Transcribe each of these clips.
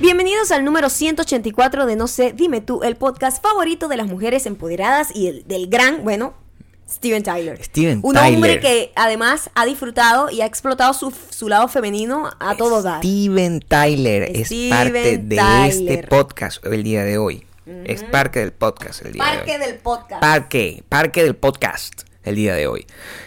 Bienvenidos al número 184 de No sé, dime tú, el podcast favorito de las mujeres empoderadas y el, del gran, bueno, Steven Tyler. Steven Un Tyler. hombre que además ha disfrutado y ha explotado su, su lado femenino a todo dar. Steven Tyler es parte de este podcast el día de hoy. Es parte del podcast el día de Parque hoy. del podcast. Parque, parque del podcast el día de hoy.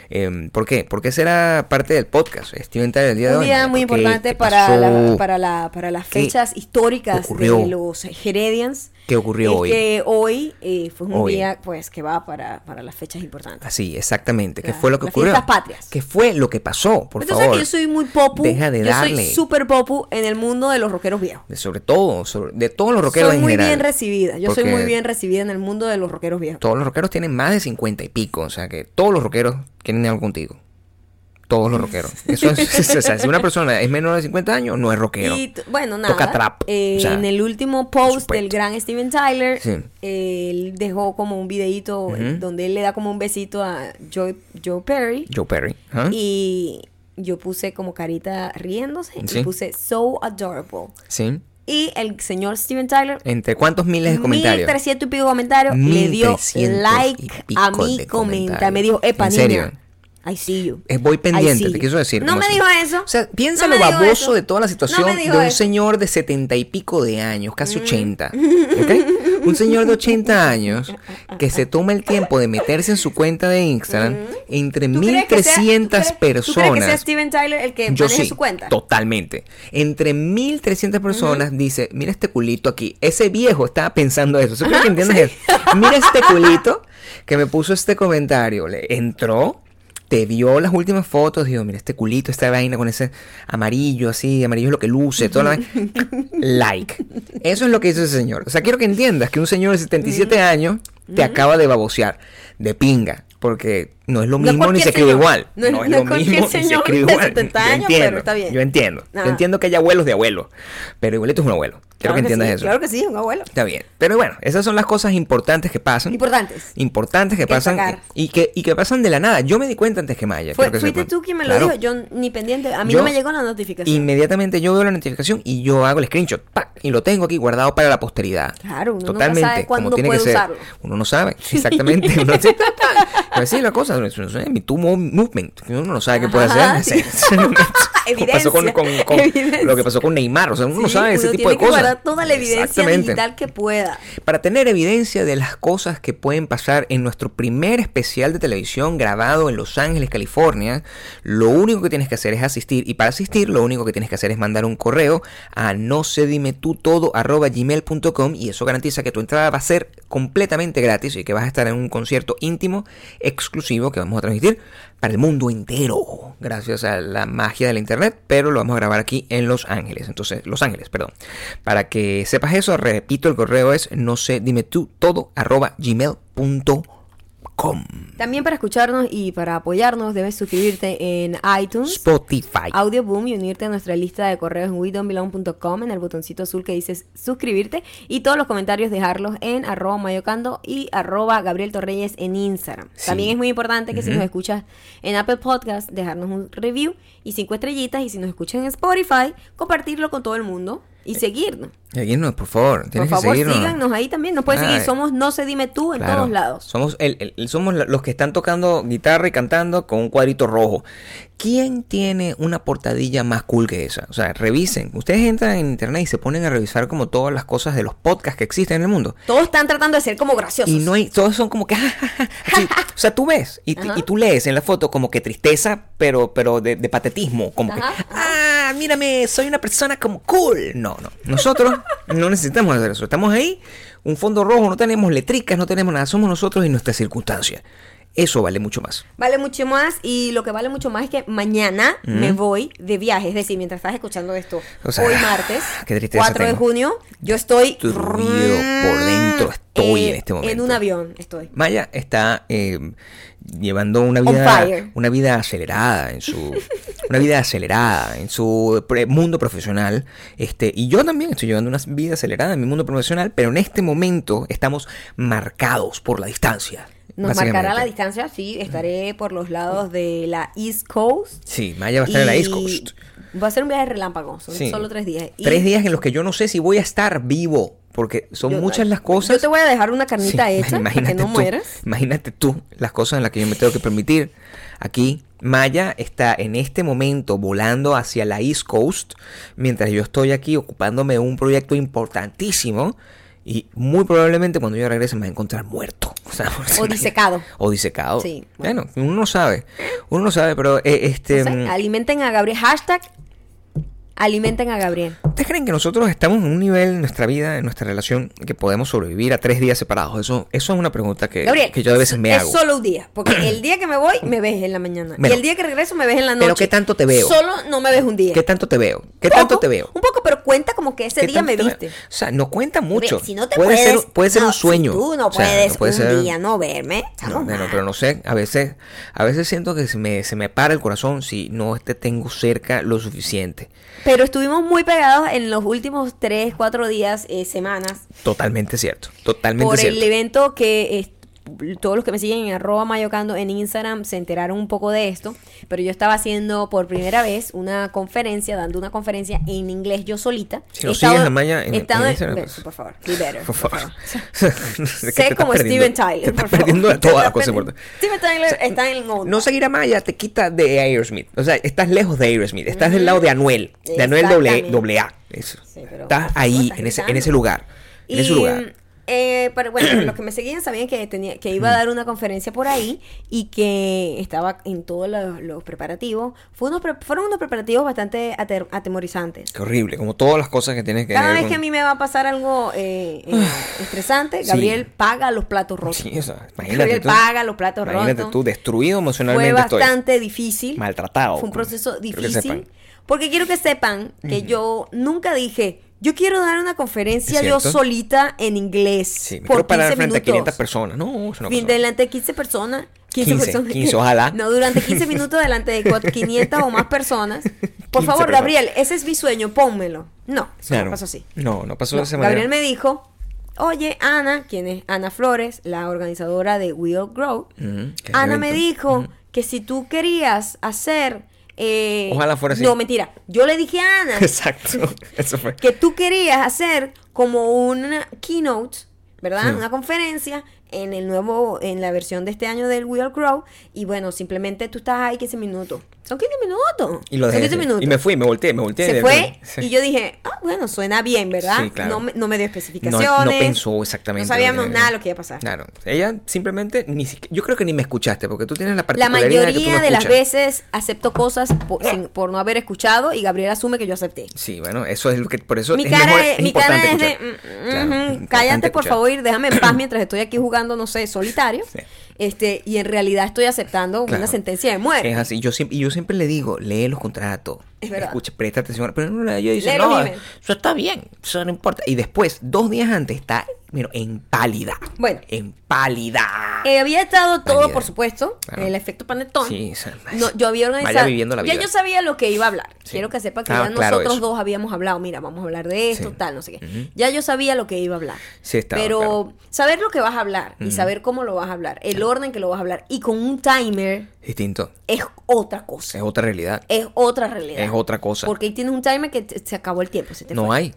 Em, ¿Por qué? Porque será parte del podcast. Steven Tyler el día de Un hoy. día muy importante ¿qué para, la- para, la, para las ¿Qué fechas históricas ocurrió? de los Heredians. ¿Qué ocurrió hoy? Que hoy eh, fue un Hoy. día pues que va para, para las fechas importantes. Así, exactamente. ¿Qué fue lo que las ocurrió? patrias. ¿Qué fue lo que pasó? Por tú favor. que yo soy muy popu. Deja de yo darle. soy súper popu en el mundo de los rockeros viejos. De sobre todo, sobre- de todos los rockeros soy en muy general. bien recibida. Yo soy muy bien recibida en el mundo de los rockeros viejos. Todos los rockeros tienen más de 50 y pico. O sea que todos los rockeros quieren algo contigo. Todos los rockeros. Eso es, o sea, si una persona es menor de 50 años, no es rockero. Y bueno, nada. Toca trap. eh, O sea, en el último post del gran Steven Tyler, Sí. eh, él dejó como un videito donde él le da como un besito a Joe, Joe Perry. Joe Perry. ¿ah? Y yo puse como carita riéndose Sí. y puse so adorable. Sí. Y el señor Steven Tyler, ¿Entre cuántos miles de comentarios? 1300 y pico comentarios, le dio 1300 like a mi comentario. Me dijo, epa, ¿En serio? niña, I see you. Eh, voy pendiente, te you". quiso decir. No me así. dijo eso. O sea, piensa No lo baboso de toda la situación de un eso. Mm. señor de setenta y pico de años, casi 80. ¿ok? Un señor de 80 años que se toma el tiempo de meterse en su cuenta de Instagram entre Mm. ¿Tú crees que sea- tú 1300 crees- ¿Tú crees que sea personas. Steven Tyler el que Yo maneje sí, su cuenta? totalmente. Entre 1300 personas dice, mira este culito aquí. Ese viejo estaba pensando eso. ¿Tú crees que entiendes eso? Mira este culito que me puso este comentario. Le entró, te vio las últimas fotos, dijo, mira este culito, esta vaina con ese amarillo así, amarillo es lo que luce, toda la like. Eso es lo que hizo ese señor. O sea, quiero que entiendas que un señor de 77 años te acaba de babosear, de pinga. Porque no es lo No es mismo ni se escribe señor. igual. No es- No es no lo mismo ni se señor escribe de igual. 70 Yo años, entiendo, pero está bien. Yo entiendo. Ajá. Yo entiendo que hay abuelos de abuelos. Pero igualito es un abuelo. Quiero Claro que entiendas sí, eso. Claro que sí, un abuelo. Está bien. Pero bueno, esas son las cosas importantes que pasan. Importantes. importantes que Que pasan sacar. y que, y que pasan de la nada. Yo me di cuenta antes que Maya. Fue, que fuiste tú quien me Claro. lo dijo, yo ni pendiente. A mí Yo no me llegó la notificación. Inmediatamente yo veo la notificación y yo hago el screenshot ¡pac! y lo tengo aquí guardado para la posteridad. Claro, uno Totalmente, sabe cuándo como tiene que puede ser. usarlo. Uno no sabe, exactamente. Uno Pero sí, la cosa, es mi mo- movement, que uno no sabe qué puede hacer. sí. Como pasó con, con- con Evidencia. lo que pasó con Neymar, o sea, uno no sabe ese tipo de que cosas. guardar toda la evidencia digital que pueda. Para tener evidencia de las cosas que pueden pasar en nuestro primer especial de televisión grabado en Los Ángeles, California, lo único que tienes que hacer es asistir. Y para asistir, lo único que tienes que hacer es mandar un correo a no sé dime tú todo arroba gmail.com y eso garantiza que tu entrada va a ser completamente gratis y que vas a estar en un concierto íntimo, exclusivo, que vamos a transmitir para el mundo entero, gracias a la magia del internet, pero lo vamos a grabar aquí en Los Ángeles. Entonces, Los Ángeles, perdón. Para que sepas eso, repito, el correo es no sé, dime tú todo arroba gmail.com. También para escucharnos y para apoyarnos debes suscribirte en iTunes. Spotify. Audio Boom y unirte a nuestra lista de correos en wedonbelong.com en el botoncito azul que dice suscribirte y todos los comentarios dejarlos en arroba mayocando y arroba Gabriel Torreyes en Instagram. Sí. También es muy importante que si nos escuchas en Apple Podcast dejarnos un review y cinco estrellitas y si nos escuchas en Spotify compartirlo con todo el mundo y seguirnos. Seguirnos, por favor. Por Tienes favor, que seguirnos. síganos ahí también. Nos puedes Ay. seguir. Somos No se dime tú en Claro. todos lados. Somos, el, el- somos los que están tocando guitarra y cantando con un cuadrito rojo. ¿Quién tiene una portadilla más cool que esa? O sea, revisen. Ustedes entran en internet y se ponen a revisar como todas las cosas de los podcasts que existen en el mundo. Todos están tratando de ser como graciosos. Y no hay, todos son como que, así. o sea, tú ves y, y tú lees en la foto como que tristeza, pero, pero de, de patetismo, como Ajá, que, ah, mírame, soy una persona como cool. No, no, nosotros no necesitamos hacer eso. Estamos ahí, un fondo rojo, no tenemos letricas, no tenemos nada, somos nosotros y nuestras circunstancias. Eso vale mucho más. Vale mucho más y lo que vale mucho más es que mañana me voy de viaje. Es decir, mientras estás escuchando esto, O sea, hoy martes, qué tristeza 4 de junio, yo estoy... Destruido por dentro estoy eh, en este momento. En un avión estoy. Maya está eh, llevando una vida, una vida acelerada en su, una vida acelerada en su mundo profesional, este, y yo también estoy llevando una vida acelerada en mi mundo profesional, pero en este momento estamos marcados por la distancia. Nos marcará la distancia, sí, estaré por los lados de la East Coast. Sí, Maya va a estar en la East Coast. Va a ser un viaje relámpago, son Sí. solo tres días. Y Tres días en los que yo no sé si voy a estar vivo, porque son yo- muchas las cosas. Yo te voy a dejar una carnita Sí, hecha para que no tú, mueras. Imagínate tú las cosas en las que yo me tengo que permitir. Aquí, Maya está en este momento volando hacia la East Coast, mientras yo estoy aquí ocupándome de un proyecto importantísimo. Y muy probablemente cuando yo regrese me va a encontrar muerto. O, sea, O disecado. O disecado. Sí, Bueno, uno no sabe. Uno no sabe, pero eh, este. No sé, mm, alimenten a Gabriel. Hashtag alimenten a Gabriel. ¿Ustedes creen que nosotros estamos en un nivel en nuestra vida, en nuestra relación, que podemos sobrevivir a tres días separados? Eso, eso es una pregunta que, Gabriel, que yo a veces me es hago. solo un día. Porque el día que me voy, me ves en la mañana. Bueno. y el día que regreso, me ves en la noche. Pero ¿qué tanto te veo? Solo no me ves un día. ¿Qué tanto te veo? ¿Qué tanto te veo? Un poco, pero cuenta como que ese ¿Qué día me viste. O sea, no cuenta mucho. Gabriel, Si no te puede puedes, ser, puede ser no, un sueño. Si tú no O sea, puedes no puede un ser- día no verme. No, bueno, pero no sé, a veces, a veces siento que se me, se me para el corazón si no te tengo cerca lo suficiente. Pero estuvimos muy pegados en los últimos 3, 4 días, eh, semanas, Totalmente cierto, totalmente por cierto. el evento que todos los que me siguen en arroba mayocando en Instagram se enteraron un poco de esto, pero yo estaba haciendo por primera vez una conferencia, dando una conferencia en inglés yo solita. Si estado- sigues a Maya en- estado en Instagram, pues. por favor, be better, Por por favor. favor. Sé como Steven Tyler. Te estás por favor. perdiendo de perdiendo. importantes. Steven Tyler está en onda. No seguir a Maya te quita de Aerosmith. O sea, estás lejos de Aerosmith. Estás del lado de Anuel. De Anuel doble, A. Eso. Sí, pero estás favor, ahí, estás en ese, en ese lugar. En Y, ese lugar. Eh, pero bueno, los que me seguían sabían que tenía que iba a dar una conferencia por ahí y que estaba en todos los, los preparativos. Fue unos pre- fueron unos preparativos bastante atemorizantes. Qué horrible. Como todas las cosas que tienes que Cada vez con- que a mí me va a pasar algo eh, eh, estresante, Sí. Gabriel paga los platos rotos. Sí, o sea, imagínate Gabriel tú. paga los platos Imagínate rotos. tú, destruido Fue emocionalmente estoy. bastante difícil. Maltratado. Fue un proceso Quiero que difícil. Porque quiero que sepan que yo nunca dije, yo quiero dar una conferencia yo solita en inglés. Sí, me por quiero parar 15 frente a minutos. 500 personas. No, eso no Fin, delante de 15 personas. 15, 15, personas. 15, ojalá. No, durante 15 minutos delante de cuat- 500 o más personas. Por 15 favor, personas. Gabriel, ese es mi sueño, pónmelo. No, eso Claro. no pasó así. No, no pasó No, de esa Gabriel manera. me dijo, oye, Ana, quien es Ana Flores, la organizadora de Will Grow, Ujú, que es el Ana me dijo que si tú querías hacer... eh, Ojalá fuera así. No, mentira. Yo le dije a Ana Exacto. Eso fue. que tú querías hacer como una keynote, ¿verdad? Una conferencia en el nuevo, en la versión de este año del Will Grow. Y bueno, simplemente tú estás ahí 15 minutos. Son 15 minutos. Y lo dejé. 15 así. minutos. Y me fui, me volteé, me volteé. Se de- fue Sí. y yo dije, ah, bueno, suena bien, ¿verdad? Sí, claro. no, me, no me dio especificaciones. no pensó exactamente. No sabíamos lo que- nada de lo que iba a pasar. Claro. Ella simplemente ni siquiera. Yo creo que ni me escuchaste porque tú tienes la La particularidad de que tú mayoría no de las veces acepto cosas por, sin- por no haber escuchado y Gabriel asume que yo acepté. Sí, bueno, eso es lo que. Por eso mi es cara mejor, es, es mi cara importante es de, escuchar. mm, Claro, importante cállate por favor y déjame en paz mientras estoy aquí jugando, no sé, solitario. Sí. Este, y en realidad estoy aceptando Claro. una sentencia de muerte. Es así. Yo siempre, y yo siempre le digo, lee los contratos. Es verdad. Escucha, presta atención. Pero no, yo dice, no, eso está bien. Eso no importa. Y después, dos días antes, está, mira, en pálida. Bueno. En pálida. Eh, había estado todo, por supuesto, Claro. el efecto panetón. Sí, No, yo había organizado. Vaya viviendo la Ya vida. yo sabía lo que iba a hablar. Sí. Quiero que sepa que Ah, ya claro, nosotros eso. dos habíamos hablado. Mira, vamos a hablar de esto, Sí. tal, no sé qué. Ya yo sabía lo que iba a hablar. Sí, estaba Pero claro. saber lo que vas a hablar y saber cómo lo vas a hablar, el orden que lo vas a hablar y con un timer Distinto. es otra cosa. Es otra realidad. Es otra realidad. Es otra cosa. Porque ahí tienes un timer que se acabó el tiempo. Se te No fue. hay.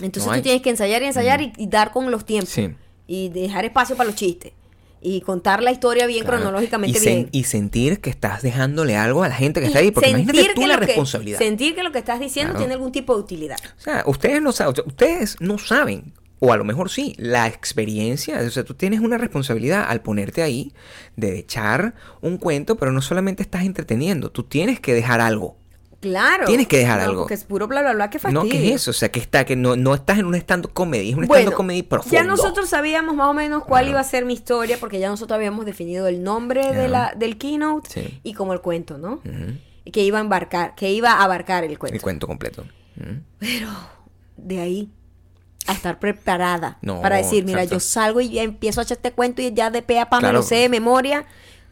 Entonces no tú tienes que ensayar y ensayar y, y dar con los tiempos. Sí. Y dejar espacio para los chistes. Y contar la historia bien Claro. cronológicamente y, sen- bien. y sentir que estás dejándole algo a la gente que Y está ahí. Porque imagínate tú la que- responsabilidad. sentir que lo que estás diciendo Claro. tiene algún tipo de utilidad. O sea, ustedes no saben, ustedes no saben, o a lo mejor sí, la experiencia, o sea, tú tienes una responsabilidad al ponerte ahí de echar un cuento, pero no solamente estás entreteniendo, tú tienes que dejar algo. Claro. Tienes que dejar No, algo. Porque es puro bla, bla, bla. Qué fastidio. No, ¿qué es eso? O sea, que está, que no, no estás en un stand comedy, es un stand comedy profundo. ya nosotros sabíamos más o menos cuál iba a ser mi historia, porque ya nosotros habíamos definido el nombre de la, del keynote Sí. y como el cuento, ¿no? Que iba a embarcar, que iba a abarcar el cuento. El cuento completo. Pero de ahí a estar preparada No, para decir, mira, exacto. yo salgo y ya empiezo a echar este cuento y ya de pe a pa me lo sé de memoria,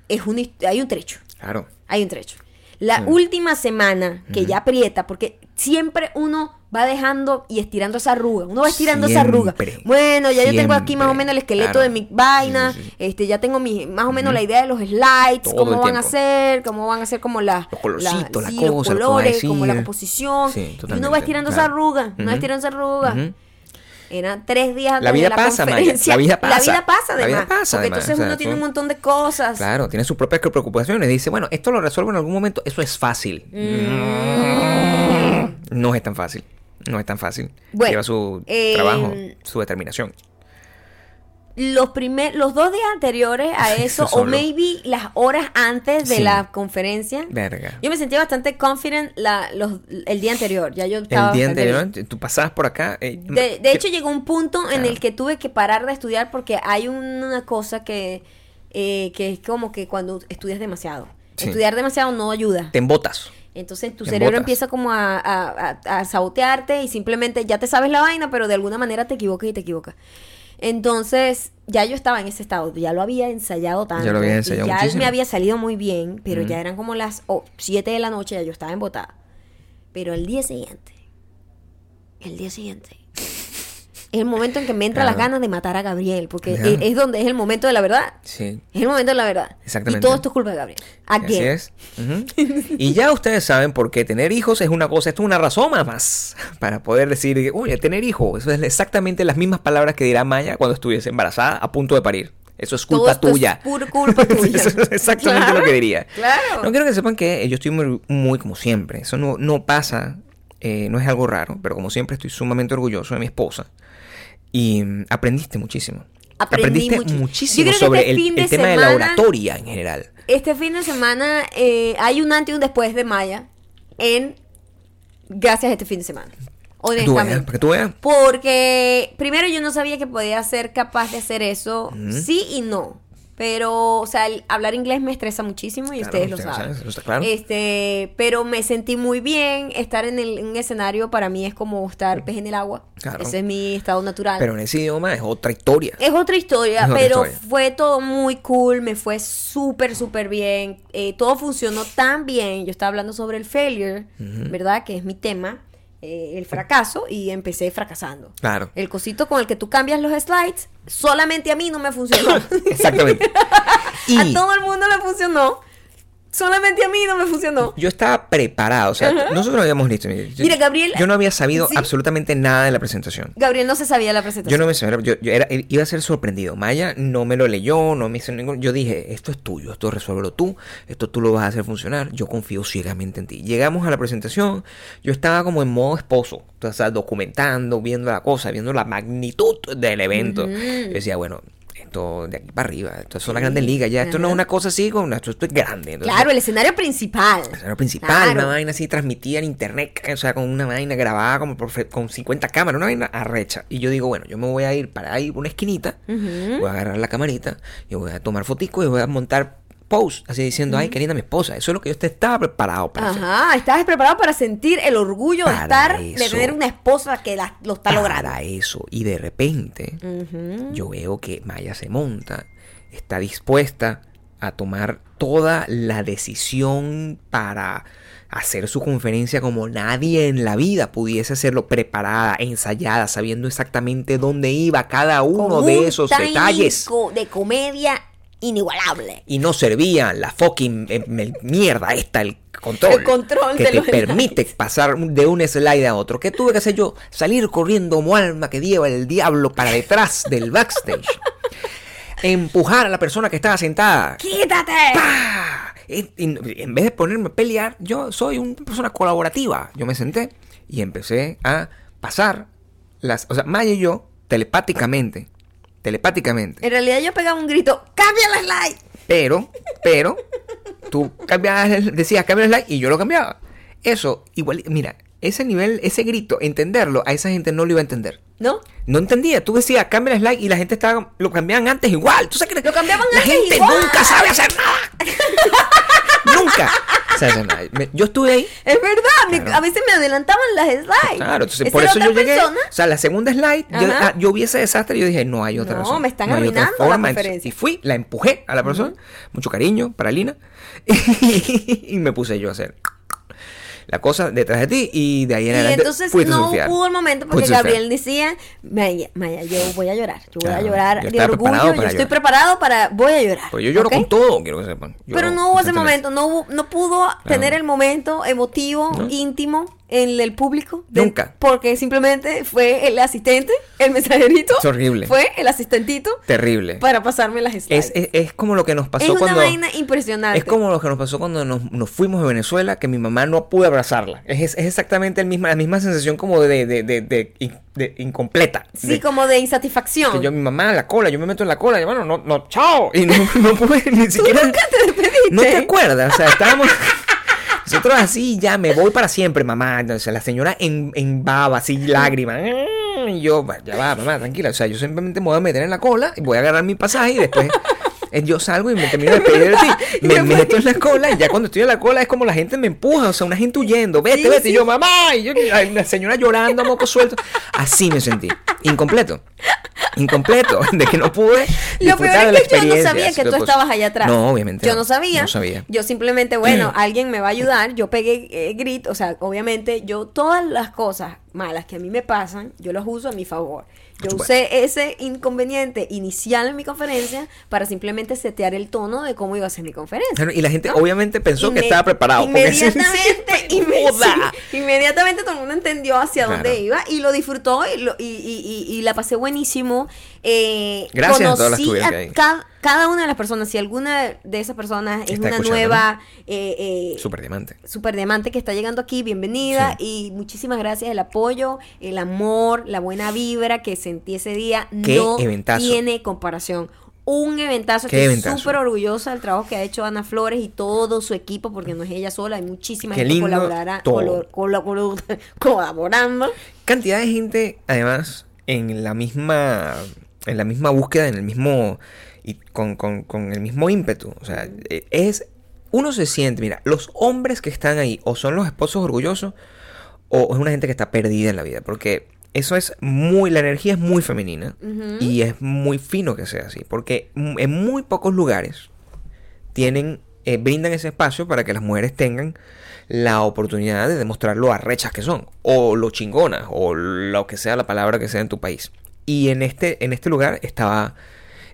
es un, hay un trecho. Claro. Hay un trecho. La última semana que ya aprieta, porque siempre uno va dejando y estirando esa arruga. Uno va estirando esa arruga. Bueno, ya yo tengo aquí más o menos el esqueleto claro. de mi vaina. Sí, sí, sí. Este, ya tengo mi, más o menos la idea de los slides, Todo cómo van a ser, cómo van a ser como la, Los colorcitos, la sí, cosa, los colores, como la composición. Y uno va estirando esa arruga, uno va estirando esa arruga. Eran tres días antes La vida de la pasa, Maya, conferencia. la vida pasa. La vida pasa, La vida además. pasa, porque además, entonces o sea, uno tiene un montón de cosas. Claro, tiene sus propias preocupaciones. Dice, bueno, esto lo resuelvo en algún momento. Eso es fácil. No es tan fácil. No es tan fácil. Bueno, Lleva su eh, trabajo, su determinación. Los, primer, los dos días anteriores a eso, o maybe las horas antes de Sí. la conferencia, Verga. yo me sentía bastante confident la, los, el día anterior. Ya yo estaba El día bien. anterior, tú pasabas por acá. eh, De, de hecho, llegó un punto en el que tuve que parar de estudiar porque hay una cosa que, eh, que es como que cuando estudias demasiado. Sí. Estudiar demasiado no ayuda. te embotas. Entonces tu cerebro empieza como a, a- a- a sabotearte y simplemente ya te sabes la vaina, pero de alguna manera te equivocas y te equivocas. Entonces, ya yo estaba en ese estado, ya lo había ensayado tanto. Ya lo había y ensayado ya muchísimo. me había salido muy bien, pero ya eran como las 7 de la noche, ya yo estaba embotada. Pero el día siguiente, el día siguiente, es el momento en que me entran las Claro. ganas de matar a Gabriel, porque Claro. es, es donde es el momento de la verdad. Sí. Es el momento de la verdad. Exactamente. Y todo esto es culpa de Gabriel. Así es. Y ya ustedes saben por qué tener hijos es una cosa, esto es una razón más, para poder decir, oye, tener hijos, eso es exactamente las mismas palabras que dirá Maya cuando estuviese embarazada a punto de parir. Eso es Todo culpa es tuya. pura culpa tuya. Eso es exactamente Claro, lo que diría. Claro. No quiero que sepan que yo estoy muy, muy como siempre. Eso no, no pasa, eh, no es algo raro, pero como siempre estoy sumamente orgulloso de mi esposa. Y mm, aprendiste muchísimo. Aprendí Aprendiste muchísimo Yo creo que sobre este el, el tema de la oratoria en general. Este fin de semana eh, hay un antes y un después de Maya en gracias a este fin de semana. Honestamente. para que tú veas. Porque primero yo no sabía que podía ser capaz de hacer eso, sí y no. Pero, o sea, el hablar inglés me estresa muchísimo y Claro, ustedes lo saben. saben, eso está claro. Este, pero me sentí muy bien. Estar en el, en escenario para mí es como estar pez en el agua. Claro. Ese es mi estado natural. Pero en ese idioma es otra historia. Es otra historia, Es otra pero historia. fue todo muy cool, me fue súper, súper bien. Eh, todo funcionó tan bien. Yo estaba hablando sobre el failure, ¿verdad? Que es mi tema, eh, el fracaso, y empecé fracasando. Claro. El cosito con el que tú cambias los slides, solamente a mí no me funcionó. Exactamente. Y a todo el mundo le funcionó. Solamente a mí no me funcionó. yo estaba preparado. O sea, nosotros habíamos listo. Mira, yo- Mira, Gabriel- Yo no había sabido Sí. absolutamente nada de la presentación. Gabriel no se sabía la Yo presentación. no me sabía, yo, yo era, iba a ser sorprendido. Maya no me lo leyó, no me hizo ningún. Yo dije, esto es tuyo, esto resuélvelo tú, esto tú lo vas a hacer funcionar. Yo confío ciegamente en ti. Llegamos a la presentación, yo estaba como en modo esposo, o sea, documentando, viendo la cosa, viendo la magnitud del evento. Yo decía, bueno, esto de aquí para arriba, esto son las grandes ligas, ya esto no es una cosa así, con esto, esto es grande. Entonces, Claro, el escenario principal. el escenario principal, Claro. una vaina así transmitida en internet, o sea, con una vaina grabada como por con 50 cámaras, una vaina arrecha. Y yo digo, bueno, yo me voy a ir para ahí una esquinita, voy a agarrar la camarita, y voy a tomar fotico y voy a montar post, así diciendo, ay, qué linda mi esposa. Eso es lo que yo te estaba preparado para hacer. Ajá, estabas preparado para sentir el orgullo de estar, de tener una esposa que la- lo está logrando. Para eso. Y de repente, yo veo que Maya se monta, está dispuesta a tomar toda la decisión para hacer su conferencia como nadie en la vida pudiese hacerlo preparada, ensayada, sabiendo exactamente dónde iba cada uno Con de esos detalles. de comedia inigualable. Y no servía la fucking eh, mierda esta, el control. El control que de te los permite pasar de un slide a otro. ¿Qué tuve que hacer yo? Salir corriendo como alma que lleva el diablo para detrás del backstage. Empujar a la persona que estaba sentada. ¡Quítate! ¡Pah! En vez de ponerme a pelear, yo soy una persona colaborativa. Yo me senté y empecé a pasar las. O sea, Maya y yo, telepáticamente, telepáticamente, En realidad yo pegaba un grito, ¡cambia la slide! pero, pero, tú cambiabas, decías cambia el slide y yo lo cambiaba. Eso, igual, mira, ese nivel, ese grito, entenderlo, a esa gente no lo iba a entender. ¿No? No entendía, tú decías cambia el slide y la gente estaba, lo cambiaban antes igual. ¿Tú sabes que Lo cambiaban la antes gente igual. nunca sabe hacer nada. nunca sabe hacer nada. Me- Yo estuve ahí. Es verdad, me- Claro. a veces me adelantaban las slides. Claro, entonces por eso yo llegué. persona. O sea, la segunda slide, yo, ah, yo vi ese desastre y yo dije, no hay otra No, razón. me están no arruinando la forma. Conferencia. y fui, la empujé a la persona, mucho cariño para Lina, y me puse yo a hacer la cosa detrás de ti y de ahí en Y adelante entonces fuiste no surfear. hubo el momento porque Fuiste surfear. Gabriel decía, Maya, Maya, yo voy a llorar, yo voy a llorar de orgullo, yo estoy preparado para, voy a llorar. Pues yo lloro con todo, quiero que sepan. Pero no hubo ese momento, no hubo, no pudo tener el momento emotivo, No. íntimo en el público. de- Nunca. Porque simplemente fue el asistente, el mensajerito. Es horrible. Fue el asistentito Terrible. para pasarme las slides. Es, es, es como lo que nos pasó Es una cuando... vaina impresionante. Es como lo que nos pasó cuando nos, nos fuimos de Venezuela, que mi mamá no pudo abrazarla. Es, es exactamente el misma, la misma sensación como de, de, de, de in- de incompleta. Sí, como de insatisfacción. que yo, mi mamá, la cola, yo me meto en la cola y bueno, no, no, chao. Y no, no pude ni Tú siquiera... nunca te despediste. ¿No te acuerdas? O sea, estábamos... Nosotros así, ya me voy para siempre, mamá. Entonces, la señora en, en baba, así, lágrimas. Y yo, "Va, ya va, mamá, tranquila. O sea, yo simplemente me voy a meter en la cola y voy a agarrar mi pasaje y después yo salgo y me termino de ti. Me meto en la cola y ya cuando estoy en la cola es como la gente me empuja, o sea, una gente huyendo. Vete, Sí, vete. sí. Y yo, mamá. Y yo, la señora llorando, moco suelto. Así me sentí. Incompleto. Incompleto. De que no pude. Lo peor la es que yo no sabía que tú estabas allá atrás. No, obviamente. Yo no sabía. No sabía. Yo simplemente, bueno, alguien me va a ayudar. Yo pegué eh, grito. O sea, obviamente, yo todas las cosas malas que a mí me pasan, yo las uso a mi favor. Yo supuesto. usé ese inconveniente inicial en mi conferencia para simplemente setear el tono de cómo iba a ser mi conferencia. Claro, y la gente ¿no? obviamente pensó que estaba preparado. Inmediatamente, inme- sí, inmediatamente todo el mundo entendió hacia Claro. dónde iba y lo disfrutó y, lo- y, y- y- y la pasé buenísimo. Eh, Gracias a todas las tuyas que hay. ca- cada una de las personas, si alguna de esas personas es Está una nueva eh, eh, Super diamante. super diamante que está llegando aquí, bienvenida Sí. y muchísimas gracias el apoyo, el amor, la buena vibra que sentí ese día Qué no eventazo. tiene comparación. Un eventazo, Qué estoy súper orgullosa del trabajo que ha hecho Ana Flores y todo su equipo, porque no es ella sola, hay muchísima Qué gente colaborará- colaborando. Cantidad de gente, además, en la misma. En la misma búsqueda, en el mismo. Y con, con- con el mismo ímpetu. O sea, eh, es. Uno se siente, mira, los hombres que están ahí, o son los esposos orgullosos, o es una gente que está perdida en la vida. Porque eso es muy. La energía es muy femenina. Y es muy fino que sea así. Porque en muy pocos lugares tienen. eh, brindan ese espacio para que las mujeres tengan la oportunidad de demostrar lo arrechas que son. O lo chingonas. O lo que sea la palabra que sea en tu país. Y en este, en este lugar estaba.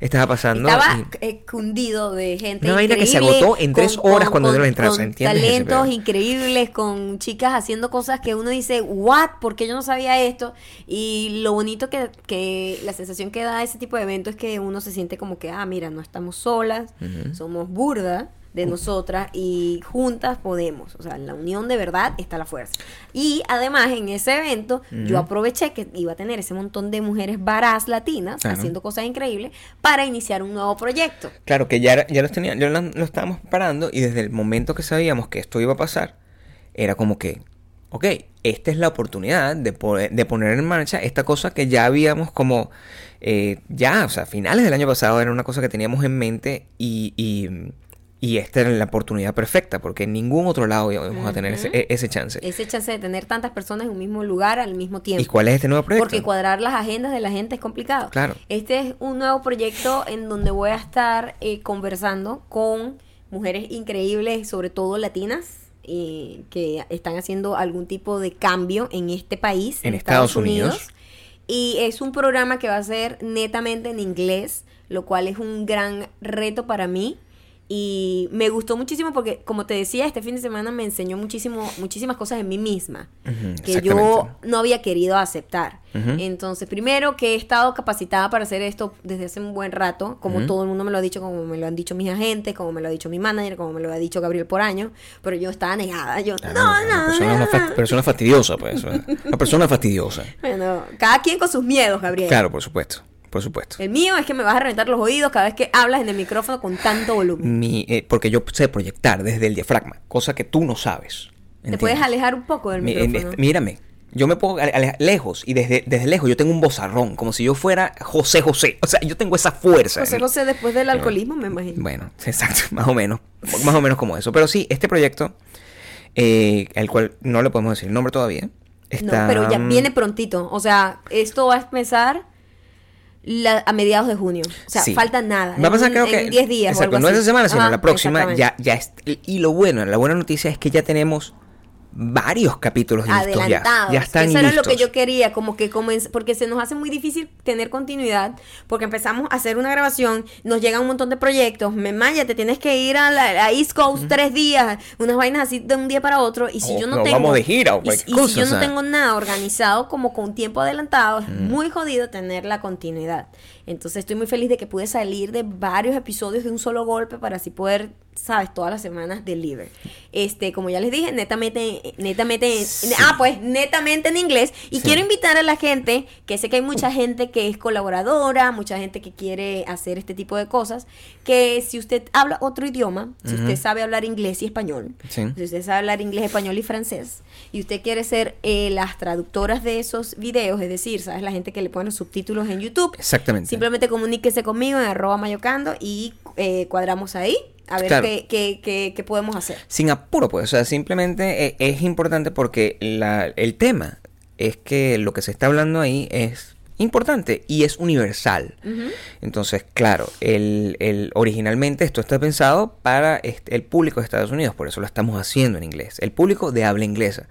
Estaba pasando. Estaba y- eh, cundido de gente Una vaina que se agotó en tres horas cuando dieron la entrada, con ¿entiendes ese talentos increíbles, con chicas haciendo cosas que uno dice, what, ¿por qué yo no sabía esto? Y lo bonito que, que la sensación que da ese tipo de eventos es que uno se siente como que, ah, mira, no estamos solas, somos burda de nosotras y juntas podemos. O sea, en la unión de verdad está la fuerza. Y además en ese evento yo aproveché que iba a tener ese montón de mujeres varas latinas Claro. haciendo cosas increíbles para iniciar un nuevo proyecto. Claro, que ya, ya los tenía, ya lo, lo estábamos preparando y desde el momento que sabíamos que esto iba a pasar, era como que, ok, esta es la oportunidad de, poder- de poner en marcha esta cosa que ya habíamos como, eh, ya, o sea, finales del año pasado era una cosa que teníamos en mente y, y, y esta era la oportunidad perfecta, porque en ningún otro lado íbamos a tener ese, e- ese chance. Ese chance de tener tantas personas en un mismo lugar al mismo tiempo. ¿Y cuál es este nuevo proyecto? Porque cuadrar las agendas de la gente es complicado. Claro. Este es un nuevo proyecto en donde voy a estar eh, conversando con mujeres increíbles, sobre todo latinas, eh, que están haciendo algún tipo de cambio en este país, En Estados Unidos. Y es un programa que va a ser netamente en inglés, lo cual es un gran reto para mí. Y me gustó muchísimo porque, como te decía, este fin de semana me enseñó muchísimo, muchísimas cosas en mí misma que yo no había querido aceptar. Entonces, primero que he estado capacitada para hacer esto desde hace un buen rato, como todo el mundo me lo ha dicho, como me lo han dicho mis agentes, como me lo ha dicho mi manager, como me lo ha dicho Gabriel Poraño, pero yo estaba negada. Yo, Claro, no, una no, persona, no". fa- persona fastidiosa, pues. Una persona fastidiosa. Bueno, cada quien con sus miedos, Gabriel. Claro, por supuesto. Por supuesto. El mío es que me vas a reventar los oídos cada vez que hablas en el micrófono con tanto volumen. Mi, eh, porque yo sé proyectar desde el diafragma, cosa que tú no sabes. ¿Te puedes alejar un poco del Mi- eh, micrófono? mírame, yo me puedo ale- alejar lejos y desde, desde lejos yo tengo un bozarrón, como si yo fuera José José. O sea, yo tengo esa fuerza. José José después del alcoholismo, me imagino. Bueno, exacto, más o menos. Más o menos como eso. Pero sí, este proyecto, eh, al cual no le podemos decir el nombre todavía, está... No, pero ya viene prontito. O sea, esto va a empezar la- a mediados de junio. O sea, Sí. falta nada. Va a pasar creo en que 10 días. o Exacto, algo no así. esta semana, sino Ajá, la próxima ya ya es- y lo bueno, la buena noticia es que ya tenemos varios capítulos listos ya. adelantados. Ya están Eso era lo que listos. yo quería, como que comenz- porque se nos hace muy difícil tener continuidad, porque empezamos a hacer una grabación, nos llegan un montón de proyectos, me maya, te tienes que ir a la a East Coast tres días, unas vainas así de un día para otro, y si O yo no nos tengo... vamos de gira y, y cosa, si yo o no sea. tengo nada organizado como con tiempo adelantado, es muy jodido tener la continuidad. Entonces estoy muy feliz de que pude salir de varios episodios de un solo golpe para así poder, sabes, todas las semanas deliver. Este, como ya les dije, netamente, netamente, Sí. ah, pues netamente en inglés. Y Sí. quiero invitar a la gente, que sé que hay mucha gente que es colaboradora, mucha gente que quiere hacer este tipo de cosas, que si usted habla otro idioma, si usted sabe hablar inglés y español, Sí. si usted sabe hablar inglés, español y francés, y usted quiere ser eh, las traductoras de esos videos, es decir, ¿sabes? La gente que le pone los subtítulos en YouTube, Exactamente. Simplemente comuníquese conmigo en arroba mayocando y eh, cuadramos ahí a ver Claro. qué, qué, qué- qué podemos hacer. Sin apuro, pues. O sea, simplemente eh, es importante porque la- el tema es que lo que se está hablando ahí es importante y es universal. Entonces, claro, el, el- originalmente esto está pensado para este- el público de Estados Unidos, por eso lo estamos haciendo en inglés, el público de habla inglesa.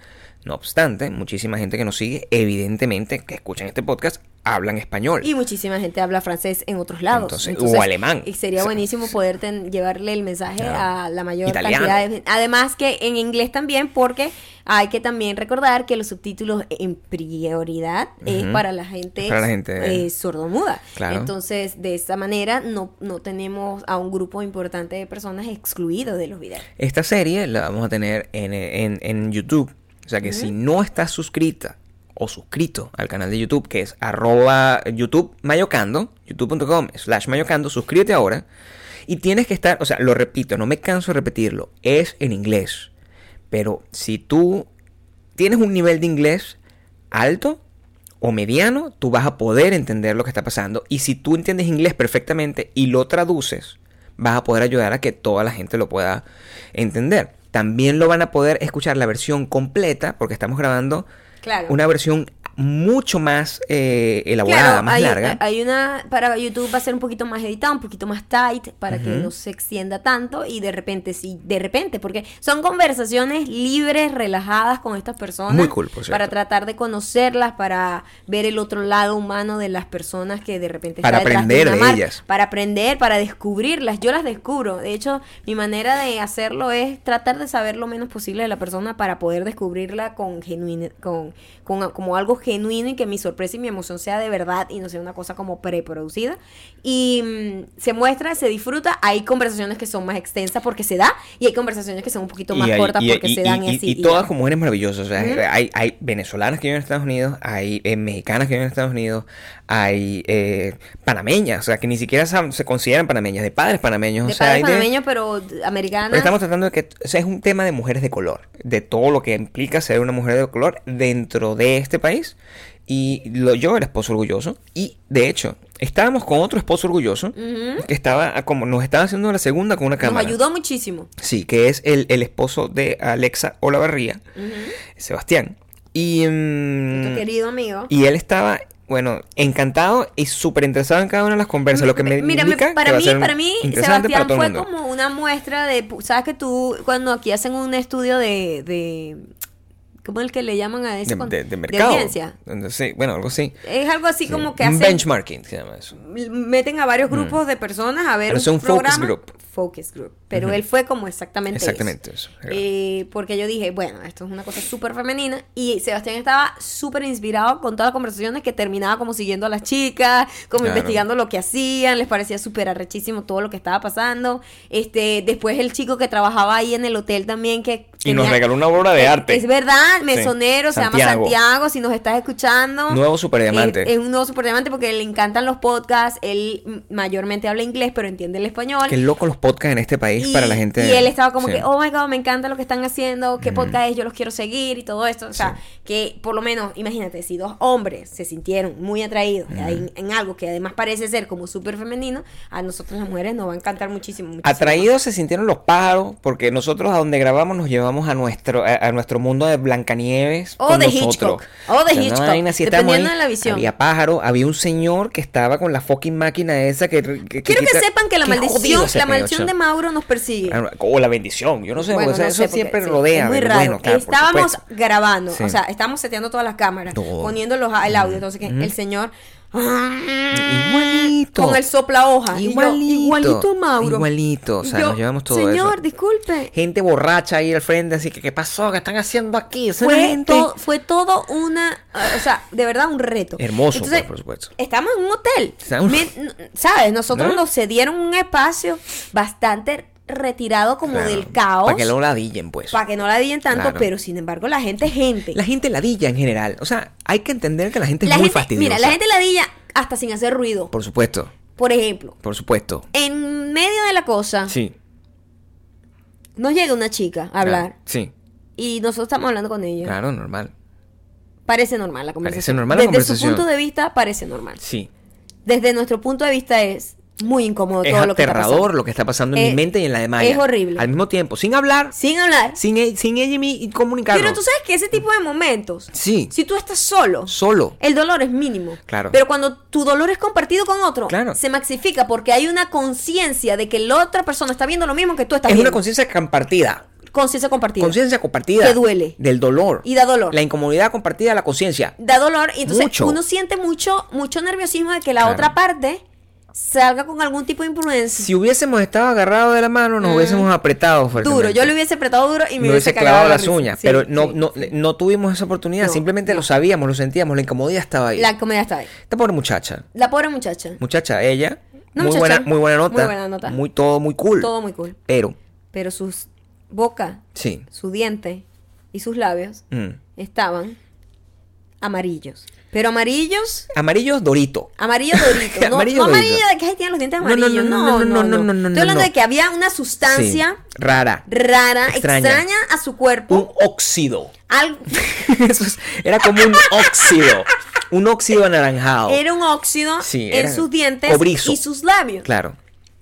No obstante, muchísima gente que nos sigue, evidentemente, que escuchan este podcast, hablan español. Y muchísima gente habla francés en otros lados. Entonces, o alemán. Y sería O sea, buenísimo poder ten- llevarle el mensaje Claro. a la mayor Italiano. cantidad de Además que en inglés también, porque hay que también recordar que los subtítulos en prioridad es para la gente, Es para la gente- eh, sordomuda. Claro. Entonces, de esa manera no, no tenemos a un grupo importante de personas excluido de los videos. Esta serie la vamos a tener en, en- en YouTube. O sea que si no estás suscrita o suscrito al canal de YouTube, que es arroba YouTube mayocando, youtube.com slash mayocando, suscríbete ahora. Y tienes que estar, o sea, lo repito, no me canso de repetirlo, es en inglés. Pero si tú tienes un nivel de inglés alto o mediano, tú vas a poder entender lo que está pasando. Y si tú entiendes inglés perfectamente y lo traduces, vas a poder ayudar a que toda la gente lo pueda entender. También lo van a poder escuchar la versión completa, porque estamos grabando Claro. una versión mucho más eh, elaborada, más hay, larga. hay una para YouTube va a ser un poquito más editada, un poquito más tight para que no se extienda tanto y de repente sí, de repente, porque son conversaciones libres, relajadas con estas personas Muy cool, por cierto. para tratar de conocerlas, para ver el otro lado humano de las personas que de repente Para está aprender de marca, ellas. para aprender, para descubrirlas. Yo las descubro. De hecho, mi manera de hacerlo es tratar de saber lo menos posible de la persona para poder descubrirla con genuino, con, con como algo genuino y que mi sorpresa y mi emoción sea de verdad y no sea una cosa como preproducida. Y mm, se muestra, se disfruta. Hay conversaciones que son más extensas porque se da y hay conversaciones que son un poquito más hay- cortas y- porque y- se dan y, y, así. y y todas con mujeres maravillosas. O sea, Ujú. hay, hay venezolanas que viven en Estados Unidos, hay eh, mexicanas que viven en Estados Unidos, hay eh, panameñas, o sea, que ni siquiera se consideran panameñas, de padres panameños. de o sea, padres hay de- panameños, pero americanas. Pero estamos tratando de que o sea, es un tema de mujeres de color, de todo lo que implica ser una mujer de color dentro de este país. Y lo, yo era esposo orgulloso. Y de hecho, estábamos con otro esposo orgulloso que estaba ah, como nos estaba haciendo la segunda con una Nos cámara. ayudó muchísimo. Sí, que es el, el esposo de Alexa Olavarría. Sebastián. Y, mm, Nuestro querido amigo. y él estaba, bueno, encantado y súper interesado en cada una de las conversas, lo que me Mira, indica para que va a mí, ser para mí, Sebastián para todo fue el mundo. como una muestra de, sabes que tú cuando aquí hacen un estudio de, de ¿cómo es el que le llaman a eso? de, de- de mercado. audiencia. Entonces, sí, bueno, algo así. Es algo así como que Un hacen, benchmarking se llama eso. meten a varios grupos de personas a ver Pero es un focus programa. group. Focus group. Pero él fue como exactamente eso. Exactamente eso. Eh, porque yo dije, bueno, esto es una cosa súper femenina. Y Sebastián estaba súper inspirado con todas las conversaciones que terminaba como siguiendo a las chicas, como Claro. investigando lo que hacían. Les parecía súper arrechísimo todo lo que estaba pasando. Este, después el chico que trabajaba ahí en el hotel también que... Y nos regaló una obra de arte. Es verdad, mesonero, se llama Santiago. Si nos estás escuchando. Nuevo superdiamante. Es, es un nuevo superdiamante porque le encantan los podcasts. Él mayormente habla inglés, pero entiende el español. Qué loco los podcasts en este país para la gente. y él estaba como sí. que, oh my god, me encanta lo que están haciendo, qué podcast es, yo los quiero seguir y todo esto. O sea, que por lo menos, imagínate, si dos hombres se sintieron muy atraídos en, en algo que además parece ser como súper femenino, a nosotros las mujeres nos va a encantar muchísimo. muchísimo. Atraídos se sintieron los pájaros porque nosotros a donde grabamos nos llevamos a nuestro a, a nuestro mundo de Blancanieves O con de nosotros. Hitchcock. O de una Hitchcock, vaina así, estábamos dependiendo ahí, de la visión. Había pájaro, había un señor que estaba con la fucking máquina esa que, que- que Quiero que quita- sepan que la maldición, la maldición maldición de Mauro nos persigue. Ah, O la bendición, yo no sé, Bueno, o sea, no eso sé, porque, siempre sí, rodea. muy raro. bueno, claro, estábamos grabando, Sí. o sea, estábamos seteando todas las cámaras, Todo. poniendo los, el audio, entonces que el señor Igualito. con el sopla hoja, Igualito. igualito a Mauro. Igualito, o sea, yo, nos llevamos todo Señor, eso. disculpe. Gente borracha ahí al frente, así que, ¿qué pasó? ¿Qué están haciendo aquí? Fue, gente. todo, fue todo una, o sea, de verdad un reto. Hermoso, Entonces, pues, por supuesto. Estamos en un hotel. ¿Sabes? Nosotros ¿No? nos cedieron un espacio bastante retirado como Claro, del caos. Para que no la dillen, pues. para que no la digan tanto, Claro. pero sin embargo la gente es gente. La gente ladilla en general. O sea, hay que entender que la gente es La muy gente- fastidiosa. mira, la gente ladilla hasta sin hacer ruido. Por supuesto, Por ejemplo, por supuesto. en medio de la cosa, Sí. nos llega una chica a hablar Claro, Sí, y nosotros estamos hablando con ella. claro, normal. Parece normal la conversación. normal la Desde conversación. su punto de vista, parece normal. Sí. Desde nuestro punto de vista es muy incómodo Es todo lo que está aterrador pasando. lo que está pasando en Es- mi mente y en la de Maya. es horrible. Al mismo tiempo, sin hablar, Sin hablar. sin, e- sin ella y mí y comunicarnos. Pero tú sabes que ese tipo de momentos, Sí. si tú estás solo, Solo. el dolor es mínimo. Claro. Pero cuando tu dolor es compartido con otro, Claro. se maxifica porque hay una conciencia de que la otra persona está viendo lo mismo que tú estás Es una viendo. conciencia compartida. conciencia compartida. Conciencia compartida. Que duele. Del dolor. Y da dolor. La incomodidad compartida de la conciencia. Da dolor y entonces Mucho. uno siente mucho, mucho nerviosismo de que la Claro. otra parte salga con algún tipo de imprudencia. Si hubiésemos estado agarrados de la mano, nos hubiésemos apretado. Mm. Duro, yo le hubiese apretado duro y me, me hubiese clavado la las risa. uñas, Sí, pero no, sí, no, sí. no tuvimos esa oportunidad, No, simplemente lo sabíamos, lo sentíamos, la incomodidad estaba ahí. La comedia está ahí. Esta pobre muchacha, La pobre muchacha. muchacha, ella, Una muy, muchacha buena, muy buena nota, muy buena nota. muy todo muy cool, Todo muy cool. pero, Pero sus boca, sí, su diente y sus labios mm. estaban amarillos. Pero amarillos, amarillo dorito, amarillo dorito. No, Amarillo no dorito. amarillo de que tienen los dientes amarillos. no, No, no, no, no, no, no, Estoy hablando de que había una sustancia Sí, rara, rara, Extraña. extraña. a su cuerpo. un óxido, Algo, Eso es- era como un óxido, un óxido anaranjado, era un óxido Sí, en sus dientes cobrizo. y sus labios. claro,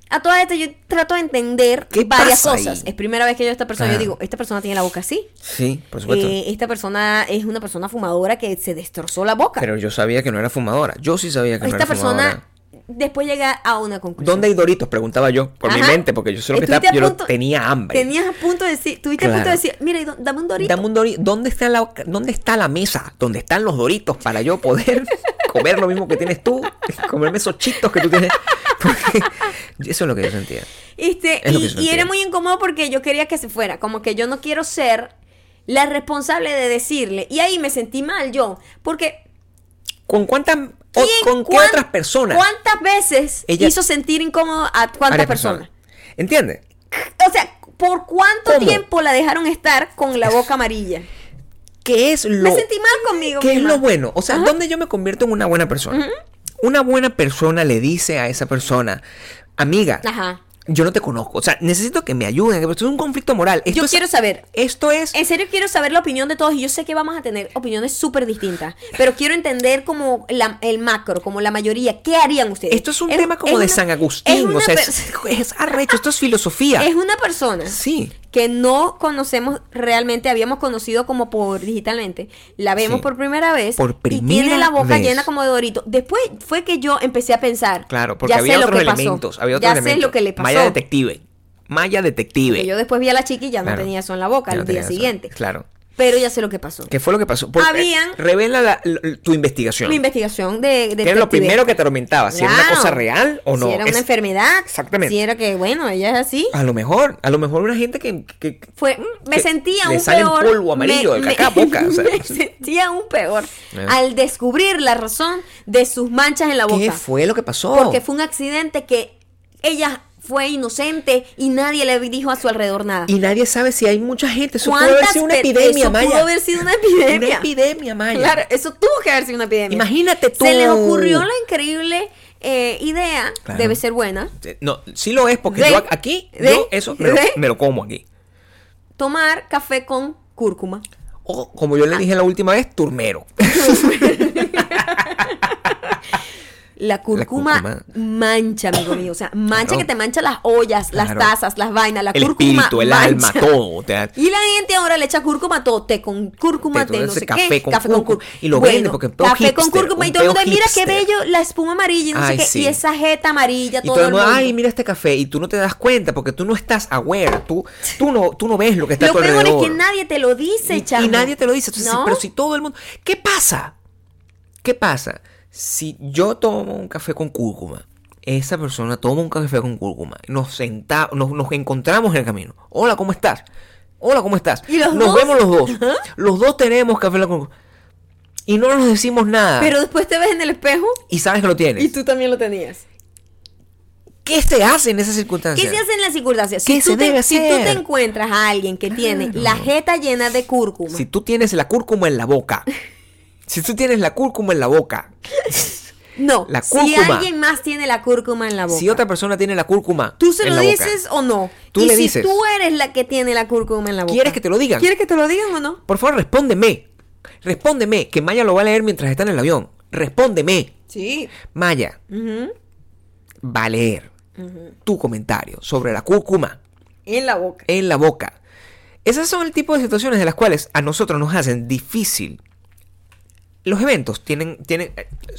A todas estas yo trato de entender ¿Qué varias cosas. ahí? Es primera vez que yo a esta persona, yo digo, esta persona tiene la boca así. sí, por supuesto, Eh, esta persona es una persona fumadora que se destrozó la boca. pero yo sabía que no era fumadora, yo sí sabía que no esta era fumadora. persona después llega a una conclusión. ¿Dónde hay doritos? Preguntaba yo por mi mente, porque yo solo que Estuviste estaba, yo lo tenía hambre. Tenías a punto de decir, tuviste a punto de decir, mira, dame un dorito. Dame un dorito. ¿Dónde está, la, ¿Dónde está la mesa? ¿Dónde están los doritos para yo poder comer lo mismo que tienes tú? Comerme esos chitos que tú tienes. Porque eso es lo que yo sentía. Este, y, yo y era muy incómodo porque yo quería que se fuera. Como que yo no quiero ser la responsable de decirle. Y ahí me sentí mal yo. Porque ¿Con cuántas o- ¿quién, con qué otras personas? ¿Cuántas veces Ella- hizo sentir incómodo a cuántas personas? ¿Entiendes? O sea, ¿por cuánto ¿Cómo? tiempo la dejaron estar con la boca amarilla? ¿Qué es lo, Me sentí mal conmigo. ¿qué es lo bueno? O sea, Ajá. ¿dónde yo me convierto en una buena persona? Una buena persona le dice a esa persona, amiga, Ajá. yo no te conozco. O sea, necesito que me ayuden. Esto es un conflicto moral. Esto Yo es- quiero saber. Esto es En serio quiero saber la opinión de todos y yo sé que vamos a tener opiniones súper distintas, pero quiero entender como la- el macro, como la mayoría, ¿qué harían ustedes? Esto es un tema como de una- San Agustín, o sea, es arrecho, esto es filosofía. es una persona Sí, que no conocemos realmente, habíamos conocido como por digitalmente, la vemos Sí. por primera vez Por y tiene primera la boca vez. llena como de dorito. Después fue que yo empecé a pensar, claro, porque ya había sé lo otros pasó, elementos, había otros ya elementos. sé lo que le pasó. Maya detective. Maya detective. Porque yo después vi a la chica y ya Claro. no tenía eso en la boca al no día siguiente. Claro. Pero ya sé lo que pasó. ¿Qué fue lo que pasó? Porque Habían- revela la- tu investigación. Mi investigación de, de ¿Qué era lo primero que te atormentaba? Si era una cosa real o no. Si era Es- una enfermedad. Exactamente. Si era que, bueno, ella es así. A lo mejor, a lo mejor una gente que, que- Fue, me que sentía un sale peor. polvo amarillo me, de caca a boca. o sea. me sentía un peor Eh. al descubrir la razón de sus manchas en la boca. ¿Qué fue lo que pasó? Porque fue un accidente que ella fue inocente y nadie le dijo a su alrededor nada. Y nadie sabe si hay mucha gente. Eso pudo haber ¿Cuántas sido una epidemia, eso Maya. pudo haber sido una epidemia. Una epidemia, Maya. Claro, eso tuvo que haber sido una epidemia. Imagínate tú. Se les ocurrió la increíble eh, idea, Claro. debe ser buena, No, sí lo es, porque De- yo aquí, de- yo eso me lo, me lo como aquí. tomar café con cúrcuma. O, como yo le dije la última vez, turmero. La cúrcuma, cúrcuma. mancha, amigo mío. O sea, mancha Claro. que te mancha las ollas, las tazas, las vainas, la El cúrcuma. espíritu, el mancha. alma, todo. te da- Y la gente ahora le echa cúrcuma a todo, té con cúrcuma, Té, no sé café qué, con café con cúrcuma. Y lo vende porque café con hipster, cúrcuma y todo el mundo, mira qué bello, la espuma amarilla, y no Ay, sé qué, sí. y esa jeta amarilla, Y todo, el mundo, ay, mira este café. Y tú no te das cuenta porque tú no estás aware. Tú, tú, no, tú no ves lo que está a Lo peor es que nadie te lo dice, chamo. y nadie te lo dice. Entonces, ¿No? Pero si todo el mundo. ¿Qué pasa? ¿Qué pasa? Si yo tomo un café con cúrcuma, esa persona toma un café con cúrcuma, nos senta, nos, nos encontramos en el camino. Hola, ¿cómo estás? Hola, ¿cómo estás? ¿Y los nos dos? vemos los dos. Los dos tenemos café con cúrcuma. Y no nos decimos nada. Pero después te ves en el espejo y sabes que lo tienes. y tú también lo tenías. ¿Qué se hace en esas circunstancias? ¿Qué se hace en las circunstancias? ¿Qué Si tú, se te, debe si tú te encuentras a alguien que tiene la jeta llena de cúrcuma, Si tú tienes la cúrcuma en la boca. si tú tienes la cúrcuma en la boca. no, la si cúrcuma. alguien más tiene la cúrcuma en la boca, Si otra persona tiene la cúrcuma ¿tú se en lo la boca, dices o no? Tú y le si dices. tú eres la que tiene la cúrcuma en la boca, ¿Quieres que te lo digan? ¿Quieres que te lo digan o no? Por favor, respóndeme. Respóndeme, que Maya lo va a leer mientras está en el avión. Respóndeme. Sí. Maya va a leer tu comentario sobre la cúrcuma En la boca. en la boca. Esas son el tipo de situaciones de las cuales a nosotros nos hacen difícil. Los eventos tienen, tienen,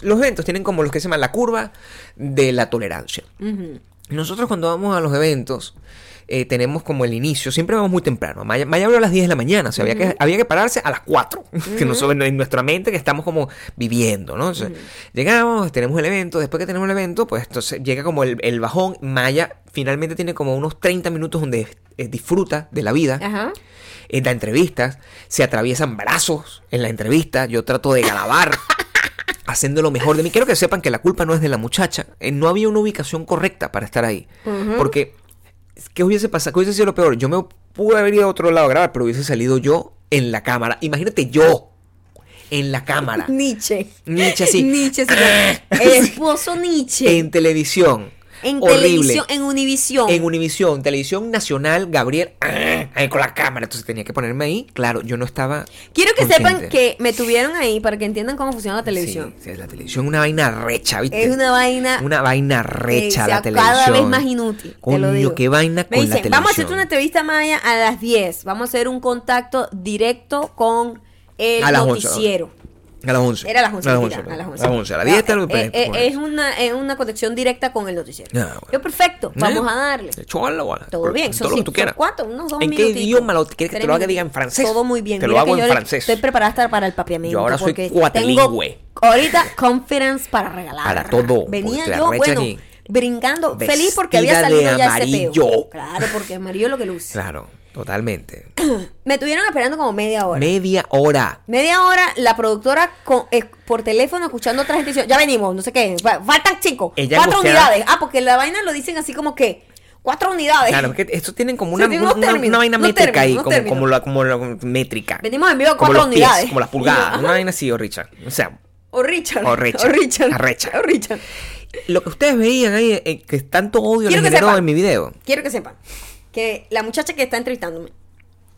los eventos tienen como los que se llaman la curva de la tolerancia. Nosotros cuando vamos a los eventos eh, tenemos como el inicio, siempre vamos muy temprano. Maya, Maya abrió a las 10 de la mañana, o sea, había, que, había que pararse a las 4, que nosotros, en nuestra mente que estamos como viviendo, ¿no? O sea, Llegamos, tenemos el evento, después que tenemos el evento, pues entonces llega como el, el bajón. Maya finalmente tiene como unos 30 minutos donde eh, disfruta de la vida Ajá. En la entrevista, se atraviesan brazos en la entrevista, yo trato de grabar haciendo lo mejor de mí. Quiero que sepan que la culpa no es de la muchacha, eh, no había una ubicación correcta para estar ahí. Porque, ¿qué hubiese pasado? ¿Qué hubiese sido lo peor? Yo me pude haber ido a otro lado a grabar, pero hubiese salido yo en la cámara. Imagínate yo en la cámara, Nietzsche. Nietzsche así. Nietzsche. sí. el esposo Nietzsche. en televisión. En Horrible. televisión, en Univisión. En Univisión, Televisión Nacional, Gabriel, ah, ahí con la cámara. Entonces tenía que ponerme ahí. Claro, yo no estaba. Quiero que consciente. sepan que me tuvieron ahí para que entiendan cómo funciona la televisión. Sí, sí, la televisión es una vaina recha, ¿viste? Es una vaina Una vaina recha la televisión. cada vez más inútil. te Coño, lo digo. qué vaina Me con la televisión. vamos a hacerte una entrevista, Maya, a las 10. Vamos a hacer un contacto directo con el A las 11, noticiero. A las 11. Era a las 11. A las mentira, 11. a las 11. A las 11. A las 10 está lo Eh, eh, es, una, es una conexión directa con el noticiero. Ah, bueno. Yo, perfecto, vamos a darle. Chúala, bola. Todo bien, Todo lo que tú quieras. cuatro, unos dos ¿En qué idioma lo quieres que te lo haga? Diga en francés. Todo muy bien. Te lo hago en francés. Estoy preparada hasta para el papiamiento. Yo ahora soy. Tengo ahorita confidence para regalar. Para todo, Venía yo, bueno, brincando, feliz porque había Vestida salido ya ese peo. Claro, porque amarillo es lo que luce. Claro, totalmente. Me tuvieron esperando como media hora. Media hora. Media hora, la productora con- eh, por teléfono escuchando otra gente diciendo, ya venimos, no sé qué, fa- faltan cinco, Ella cuatro angustiada. unidades. Ah, porque la vaina lo dicen así como que, cuatro unidades. Claro, es que estos tienen como una, una, vaina métrica ahí, como, como, la, como la métrica. Venimos en vivo a cuatro pies, unidades. como las pulgadas. Una vaina así, o Richard. O sea, O Richard. O Richard. O Richard. Arrecha. O Richard. lo que ustedes veían ahí, eh, que tanto odio les generó en mi video. Quiero que sepan que la muchacha que está entrevistándome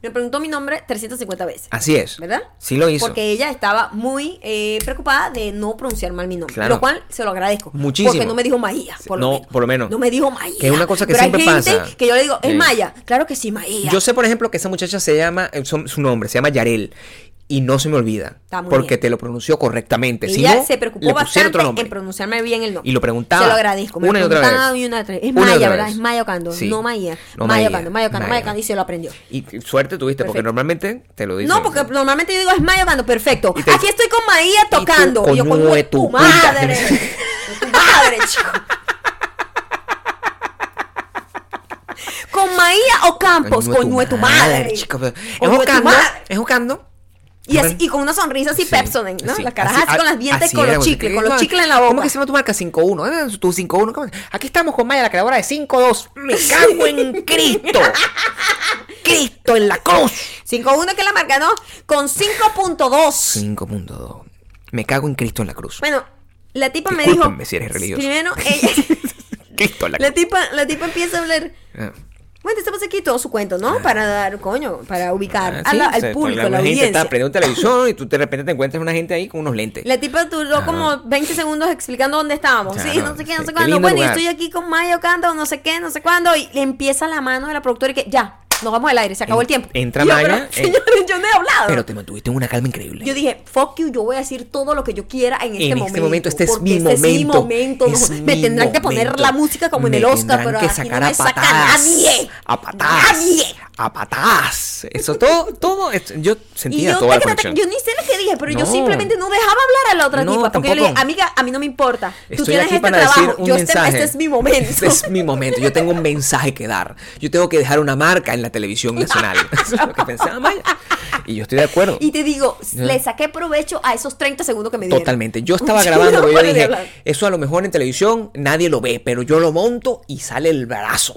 me preguntó mi nombre 350 veces. Así es. ¿Verdad? Sí lo hizo. Porque ella estaba muy eh, preocupada de no pronunciar mal mi nombre. Claro. Lo cual se lo agradezco. Muchísimo. Porque no me dijo Maía. Por lo No, menos. por lo menos. No me dijo Maía. Que es una cosa que Pero siempre hay gente pasa. que yo le digo, ¿es Sí. Maya? Claro que sí, Maía. Yo sé, por ejemplo, que esa muchacha se llama, eh, su, su nombre, se llama Yarel. Y no se me olvida. Porque bien. te lo pronunció correctamente. Si Ella no, se preocupó bastante en pronunciarme bien el nombre. Y lo preguntaba. Se lo agradezco. Me Una y otra vez. y una otra vez. Es Una y Maya, otra ¿verdad? vez. Es Maya Ocando. Sí. No Maya. No, Maya. Ocando, Maya Ocando, Maya. Maya Ocando. Y se lo aprendió. Y suerte tuviste, porque normalmente te lo dicen. No, porque normalmente yo digo es Maya Ocando. Perfecto. Y te- Aquí estoy con Maía tú, tocando. Y yo, coño coño, de de tu tu madre. tu madre, chico. Con Maía o Campos, coño de tu madre. chica, pero- Es madre. es buscando. Y, así- y con una sonrisa así Sí, Pepsodent, ¿no? sí, Las carajas así, así- con las dientes con los chicles, con los chicles en la boca. ¿Cómo que se llama tu marca 5-1? Eh, Tu 5-1. ¿cómo? Aquí estamos con Maya, la creadora de 5-2. Me cago en Cristo. Cristo en la cruz. 5-1 que la marca, ¿no? Con 5.2. 5.2. Me cago en Cristo en la cruz. Bueno, la tipa me dijo. Si eres religioso. Primero, ella, Cristo en la la cruz. tipa, la tipa empieza a hablar. Ah, Bueno, estamos aquí todo su cuento, ¿no? Para dar, coño, para ubicar Ah, sí, la- o sea, al público, a la la gente está audiencia. prendiendo televisión y tú de repente te encuentras una gente ahí con unos lentes. La tipa duró como 20 segundos explicando dónde estábamos. sí, no sé qué, no sé cuándo. Bueno, y lugar. estoy aquí con Maya Ocando, no sé qué, no sé cuándo. Y le empieza la mano de la productora y que ya, nos vamos al aire, se acabó En- el tiempo. entra yo, Maya, pero, señores, yo no he hablado. Pero te mantuviste en una calma increíble. Yo dije, fuck you, yo voy a decir todo lo que yo quiera en este En este momento. momento, este es mi este es mi momento, momento. no, es me mi tendrán que poner momento. la música como en el Oscar, pero que sacar no a me saca patadas. nadie. A patadas. Nadie. A patadas. Eso todo, todo, yo Y sentía yo, toda la conexión. yo ni sé lo que dije, pero yo simplemente no dejaba hablar a la otra No, tipa. Porque yo le dije, amiga, a mí no me importa. Tú Estoy tienes aquí este para decir trabajo. un Yo este, mensaje. este es mi momento. Este es mi momento. Yo tengo un mensaje que dar. Yo tengo que dejar una marca en la televisión nacional. Eso es lo que pensaba Maya. Y yo estoy de acuerdo. Y te digo, le saqué provecho a esos 30 segundos que me dieron. Totalmente. Yo estaba grabando, pero yo dije, hablar. eso a lo mejor en televisión nadie lo ve, pero yo lo monto y sale el brazo.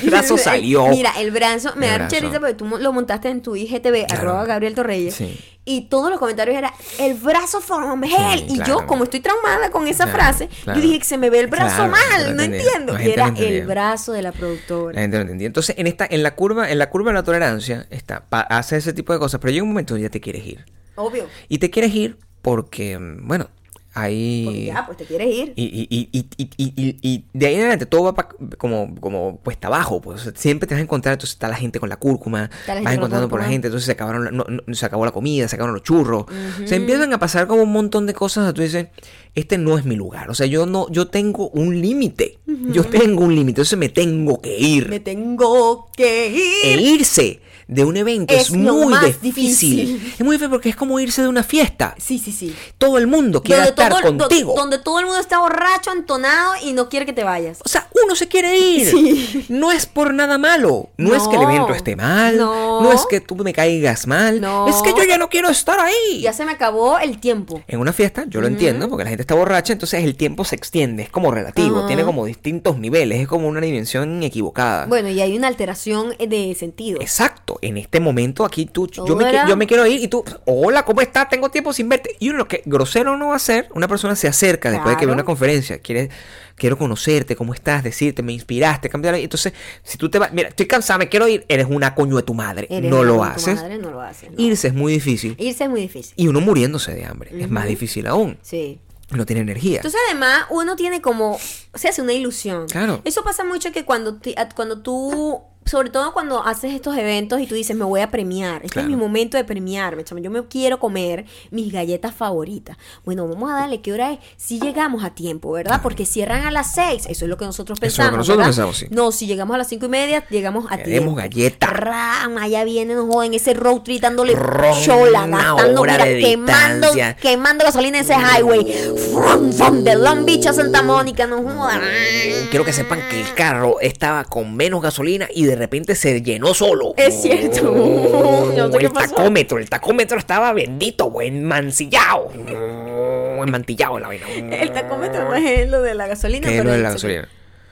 El brazo salió. Mira, el brazo, me Da mucha risa porque tú lo montaste en tu IGTV, Claro. arroba Gabriel Torreyes. Sí. Y todos los comentarios eran el brazo from hell. y claro. yo, como estoy traumada con esa Claro, frase, yo dije que se me ve el brazo mal, no entendía. entiendo. Y era no el brazo de la productora. La gente no entendía. Entonces, en esta, en la curva, en la curva de la tolerancia, está, hace ese tipo de cosas, pero llega un momento donde ya te quieres ir. Obvio. Y te quieres ir porque, mm, bueno, ahí. Porque ya, pues te quieres ir. Y, y, y, y, y, y- y- y de ahí en adelante todo va pa- como, como cuesta abajo. Pues, O siempre te vas a encontrar, entonces está la gente con la cúrcuma, la vas encontrando por la gente, entonces se acabaron la- no- no- se acabó la comida, se acabaron los churros. Se empiezan a pasar como un montón de cosas. donde Tú dices, este no es mi lugar. O sea, yo no, yo tengo un límite. Yo tengo un límite, entonces me tengo que ir. Me tengo que ir. E irse de un evento es, muy difícil. difícil. Es muy difícil porque es como irse de una fiesta. Sí, sí, sí. Todo el mundo quiere Donde estar todo, do- contigo. donde todo el mundo está borracho, entonado y no quiere que te vayas. O sea, uno se quiere ir. Sí. No es por nada malo. No, es que el evento esté mal. No. No. es que tú me caigas mal. No. Es que yo ya no quiero estar ahí. Ya se me acabó el tiempo. En una fiesta, yo lo entiendo, porque la gente está borracha, entonces el tiempo se extiende, es como relativo, tiene como distintos niveles, es como una dimensión equivocada. Bueno, y hay una alteración de sentido. Exacto, en este momento aquí tú, yo me, yo me quiero ir y tú, hola, ¿cómo estás? Tengo tiempo sin verte. Y uno lo que grosero no va a ser, una persona se acerca después de que ve una conferencia, quiere, quiero conocerte, ¿cómo estás? Decirte, me inspiraste, cambiar. Entonces, si tú te vas, mira, estoy cansada, me quiero ir, eres una coño de tu madre. Eres no lo tu haces. madre, no lo haces. no. Irse es muy difícil. Irse es muy difícil. Y uno muriéndose de hambre, es más difícil aún. Sí. No tiene energía. Entonces, además, uno tiene como. Se hace una ilusión. Claro. Eso pasa mucho que cuando, cuando tú. Sobre todo cuando haces estos eventos y tú dices, me voy a premiar. Este Claro. es mi momento de premiarme. chamo. Yo me quiero comer mis galletas favoritas. Bueno, vamos a darle. ¿Qué hora es? Si llegamos a tiempo, ¿verdad? Porque cierran a las seis. Eso es lo que nosotros Eso es lo pensamos. que nosotros ¿verdad? pensamos, sí. No, si llegamos a las cinco y media, llegamos a tiempo. galleta. Ram, allá viene, nos joden ese road trip dándole Ron, chola, gastando, mira, quemando, distancia. quemando gasolina en ese highway. From, from de Long Beach a Santa Mónica, no jodan. Quiero que sepan que el carro estaba con menos gasolina y de repente se llenó solo. Es cierto. Oh, No sé qué el pasó. tacómetro, el tacómetro estaba bendito, buen mancillado. Buen mantillado la vaina. El tacómetro no es lo de la gasolina, ¿Qué es pero lo de la el- gasolina?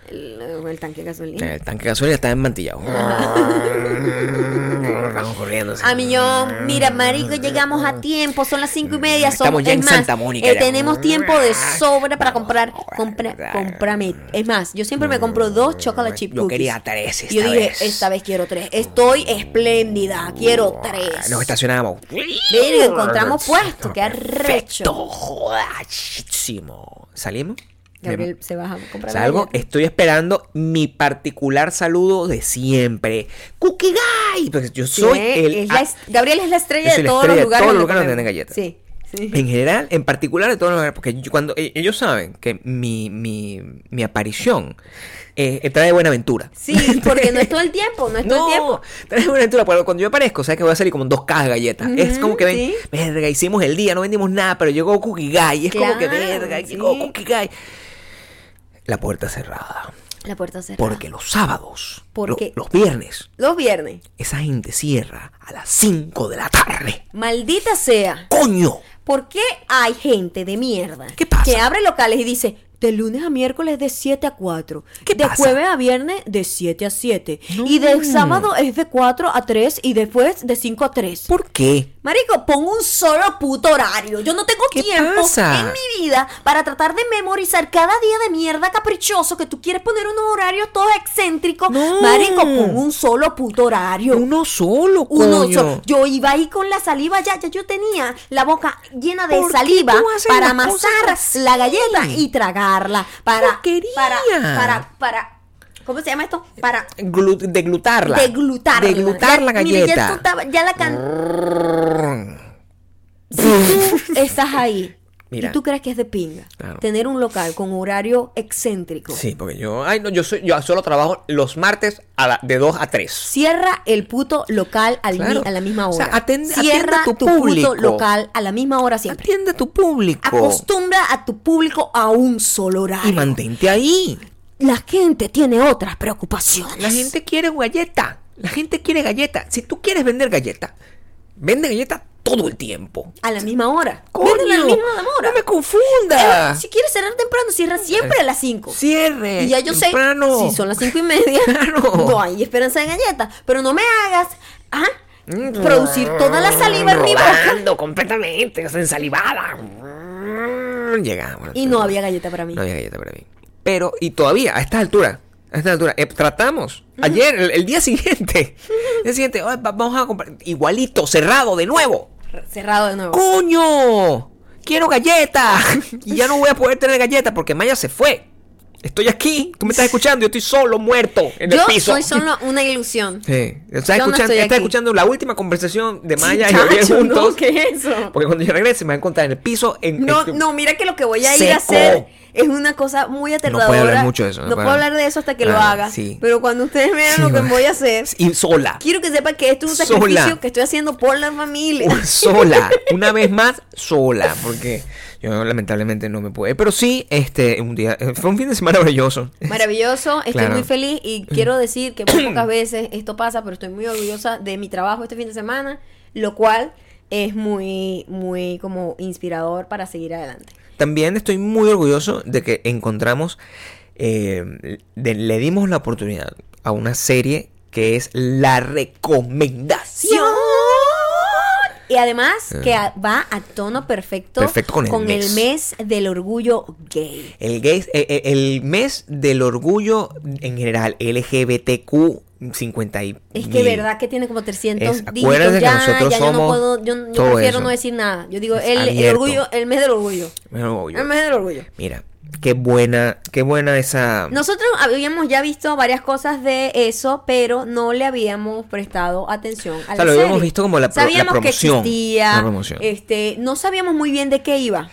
El, el tanque de gasolina. El tanque de gasolina estaba enmantillado. Vamos corriendo. A millón, mira, marico, llegamos a tiempo, son las cinco y media, Estamos somos, ya es en más, Santa Mónica eh, tenemos tiempo de sobra para comprar, compra, vamos. cómprame, es más, yo siempre me compro dos chocolate chip Yo cookies. quería tres esta Yo dije, vez. esta vez quiero tres, estoy espléndida, quiero tres. Nos estacionamos. Verga, encontramos puesto, qué arrecho. ¿Salimos? Gabriel se baja a comprar Salgo, estoy esperando mi particular saludo de siempre. Cookie Guy. Porque yo soy Sí, el. es la est- Gabriel es la estrella de todos estrella los de lugares todos los lugares donde venden galletas. Sí, sí. En general, en particular de todos los lugares, porque yo- cuando e- ellos saben que mi, mi, mi aparición eh, trae buena aventura. Sí, porque no es todo el tiempo, no es todo el tiempo. Trae buena aventura. Porque cuando yo aparezco, sabes que voy a salir como en dos cajas de galletas. es como que ven, sí. verga, hicimos el día, no vendimos nada, pero llegó Cookie Guy. Es como que verga, sí. llegó Cookie Guy. La puerta cerrada. La puerta cerrada. Porque los sábados, ¿Por lo- qué? los viernes, Los viernes. esa gente cierra a las 5 de la tarde. Maldita sea. ¡Coño! ¿Por qué hay gente de mierda ¿Qué pasa? que abre locales y dice, De lunes a miércoles de 7 a 4. ¿Qué de pasa? jueves a viernes de 7 a 7. No. Y de sábado es de 4 a 3 y después de 5 a 3. ¿Por qué? Marico, pongo un solo puto horario. Yo no tengo ¿Qué tiempo pasa? en mi vida para tratar de memorizar cada día de mierda caprichoso que tú quieres poner unos horarios todos excéntricos. No. Marico, pon un solo puto horario. Uno solo, Uno coño. so- yo iba ahí con la saliva ya, ya yo tenía la boca llena de ¿Por qué saliva para amasar la galleta y Para, para, para, para, ¿cómo se llama esto? Para Glu- deglutarla. deglutarla. Deglutar la Ya- mire, ya, galleta. estaba- ya la can... Estás ahí Mira. y tú crees que es de pinga Claro. tener un local con horario excéntrico, Sí, porque yo, ay, no, yo soy, yo solo trabajo los martes a la- de 2 a 3. cierra el puto local al mi- Claro. a la misma O sea, hora. atiende- cierra atiende a tu tu público. puto local a la misma hora siempre. Atiende a tu público. Acostumbra a tu público a un solo horario. Y mantente ahí. La gente tiene otras preocupaciones. La gente quiere galleta. La gente quiere galleta. Si tú quieres vender galleta, vende galleta todo el tiempo. A la misma hora. ¡Coño! A la misma hora. ¡No me confunda! Eh, si quieres cerrar temprano, cierra siempre a las 5. Cierre. Y ya yo temprano. sé, si son las cinco y media, Claro. no hay esperanza de galleta. Pero no me hagas ah, Mm. producir toda la saliva en mi boca. Completamente, ensalivada. Mm, Llegamos. Y no había galleta para mí. No había galleta para mí. Pero, y todavía, a esta altura, a esta altura, eh, tratamos. Ayer, el, el día siguiente, el día siguiente, "Ay, va- vamos a comprar, igualito, cerrado, de nuevo. Cerrado de nuevo. ¡Coño! ¡Quiero galleta! Y ya no voy a poder tener galleta porque Maya se fue. Estoy aquí, tú me estás escuchando, yo estoy solo, muerto, en Yo el piso. soy solo una ilusión. Sí, estás, Yo escuchando, estás escuchando la última conversación de Maya y no, juntos. ¿qué es eso? Porque cuando yo regrese me va a encontrar en el piso. En, No, en- no, mira que lo que voy a ir a hacer es una cosa muy aterradora. puede hablar mucho de eso, no No, puedo hablar. de eso hasta que lo Claro, haga. sí. Pero cuando ustedes vean Sí, lo que voy a hacer, Y sola. quiero que sepan que esto es un Sola. sacrificio que estoy haciendo por la familia. sola. Una vez más, sola. Porque yo lamentablemente no me puedo. Pero sí, este, un día. Fue un fin de semana maravilloso. Maravilloso, estoy Claro. muy feliz y quiero decir que muy pocas veces esto pasa, pero estoy muy orgullosa de mi trabajo este fin de semana, lo cual es muy, muy como inspirador para seguir adelante. También estoy muy orgulloso de que encontramos. eh, de- le dimos la oportunidad a una serie que es La Recomendación. Y además que a- va a tono perfecto, Eh. Perfecto con el mes. mes del orgullo gay. El, gay, eh, eh, el mes del orgullo en general, LGBTQ 50 y Es que mil. verdad que tiene como 300 Es- dígitos. acuérdate que Ya, nosotros ya yo no puedo, yo, yo prefiero eso. no decir nada. Yo digo el, el orgullo, el mes del orgullo. Bueno, obvio. El mes del orgullo. Mira, qué buena, qué buena esa. Nosotros habíamos ya visto varias cosas de eso, pero no le habíamos prestado atención a O sea, la lo habíamos visto como la pro- la sabíamos promoción, que existía, la promoción. este, no sabíamos muy bien de qué iba.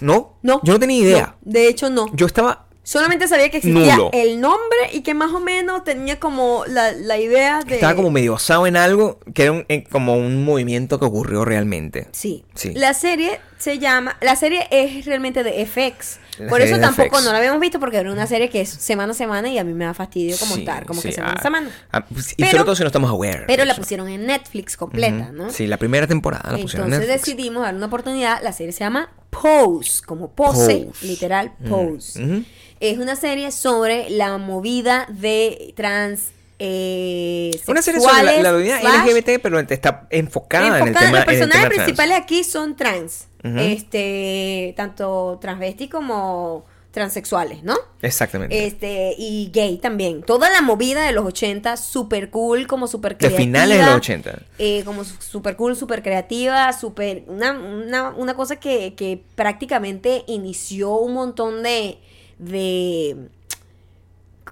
¿No? No, Yo no tenía idea. No, de hecho, no. Yo estaba. Solamente sabía que existía Nulo. el nombre y que más o menos tenía como la, la idea de. Estaba como medio basado en algo que era un- en- como un movimiento que ocurrió realmente. Sí. Sí. La serie se llama. La serie es realmente de FX. La Por eso tampoco FX. no la habíamos visto porque era una serie que es semana a semana y a mí me da fastidio como Sí, estar, como sí, que semana ah, a semana. ah, pues, y Pero- sobre todo si no estamos aware. Pero la pusieron en Netflix completa. ¿no? Sí, la primera temporada la pusieron en Entonces Netflix. decidimos dar una oportunidad. La serie se llama Pose, como pose, Pose. literal, Pose. ujú. Es una serie sobre la movida de trans. Eh, Una serie sobre la, slash, LGBT, pero está enfocada, en el enfocada- tema. Los personajes trans. principales aquí son trans. Este, tanto transvesti como transexuales, ¿no? Exactamente. Este, y gay también. Toda la movida de los 80, super cool, como super de creativa. finales de los 80. eh, como su- super cool, super creativa, super. Una, una, una cosa que, que prácticamente inició un montón de. De.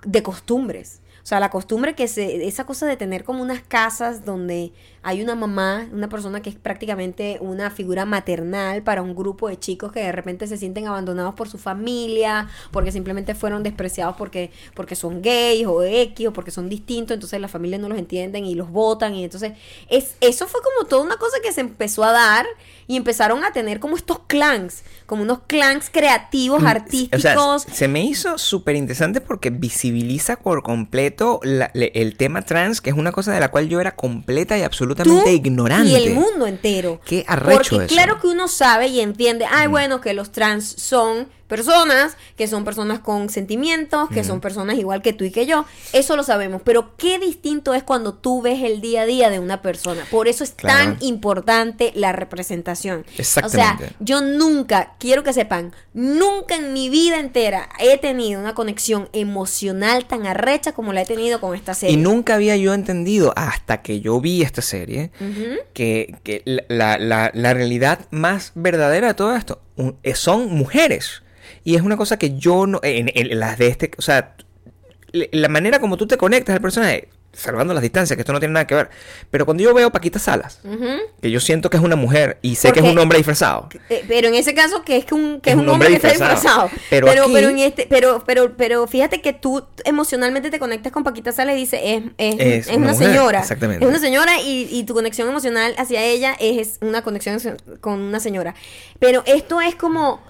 de costumbres. O sea, la costumbre que se. esa cosa de tener como unas casas donde hay una mamá, una persona que es prácticamente una figura maternal para un grupo de chicos que de repente se sienten abandonados por su familia, porque simplemente fueron despreciados porque, porque son gays o X o porque son distintos, entonces las familias no los entienden y los votan y entonces es, eso fue como toda una cosa que se empezó a dar y empezaron a tener como estos clans, como unos clans creativos, Mm, artísticos. O sea, se me hizo súper interesante porque visibiliza por completo la- le- el tema trans, que es una cosa de la cual yo era completa y absolutamente tú ignorante. Y el mundo entero. Qué arrecho Porque eso. claro que uno sabe y entiende, ay, bueno, que los trans son personas, que son personas con sentimientos, que son personas igual que tú y que yo. Eso lo sabemos. Pero qué distinto es cuando tú ves el día a día de una persona. Por eso es Claro. tan importante la representación. Exactamente. O sea, yo nunca, quiero que sepan, nunca en mi vida entera he tenido una conexión emocional tan arrecha como la he tenido con esta serie. Y nunca había yo entendido, hasta que yo vi esta serie, que, que la, la- la realidad más verdadera de todo esto un- son mujeres. Y es una cosa que yo no. En, en las de este. O sea, la manera como tú te conectas al personaje, salvando las distancias, que esto no tiene nada que ver. Pero cuando yo veo Paquita Salas, que yo siento que es una mujer y sé que es un hombre disfrazado. Eh, pero en ese caso que es que un, que es un hombre, que está disfrazado. Pero Pero, pero, aquí- en este, pero, pero, pero fíjate que tú emocionalmente te conectas con Paquita Sala y dices, es, es, Es es una una, mujer, señora. exactamente. Es una señora y, y tu conexión emocional hacia ella es una conexión con una señora. Pero esto es como,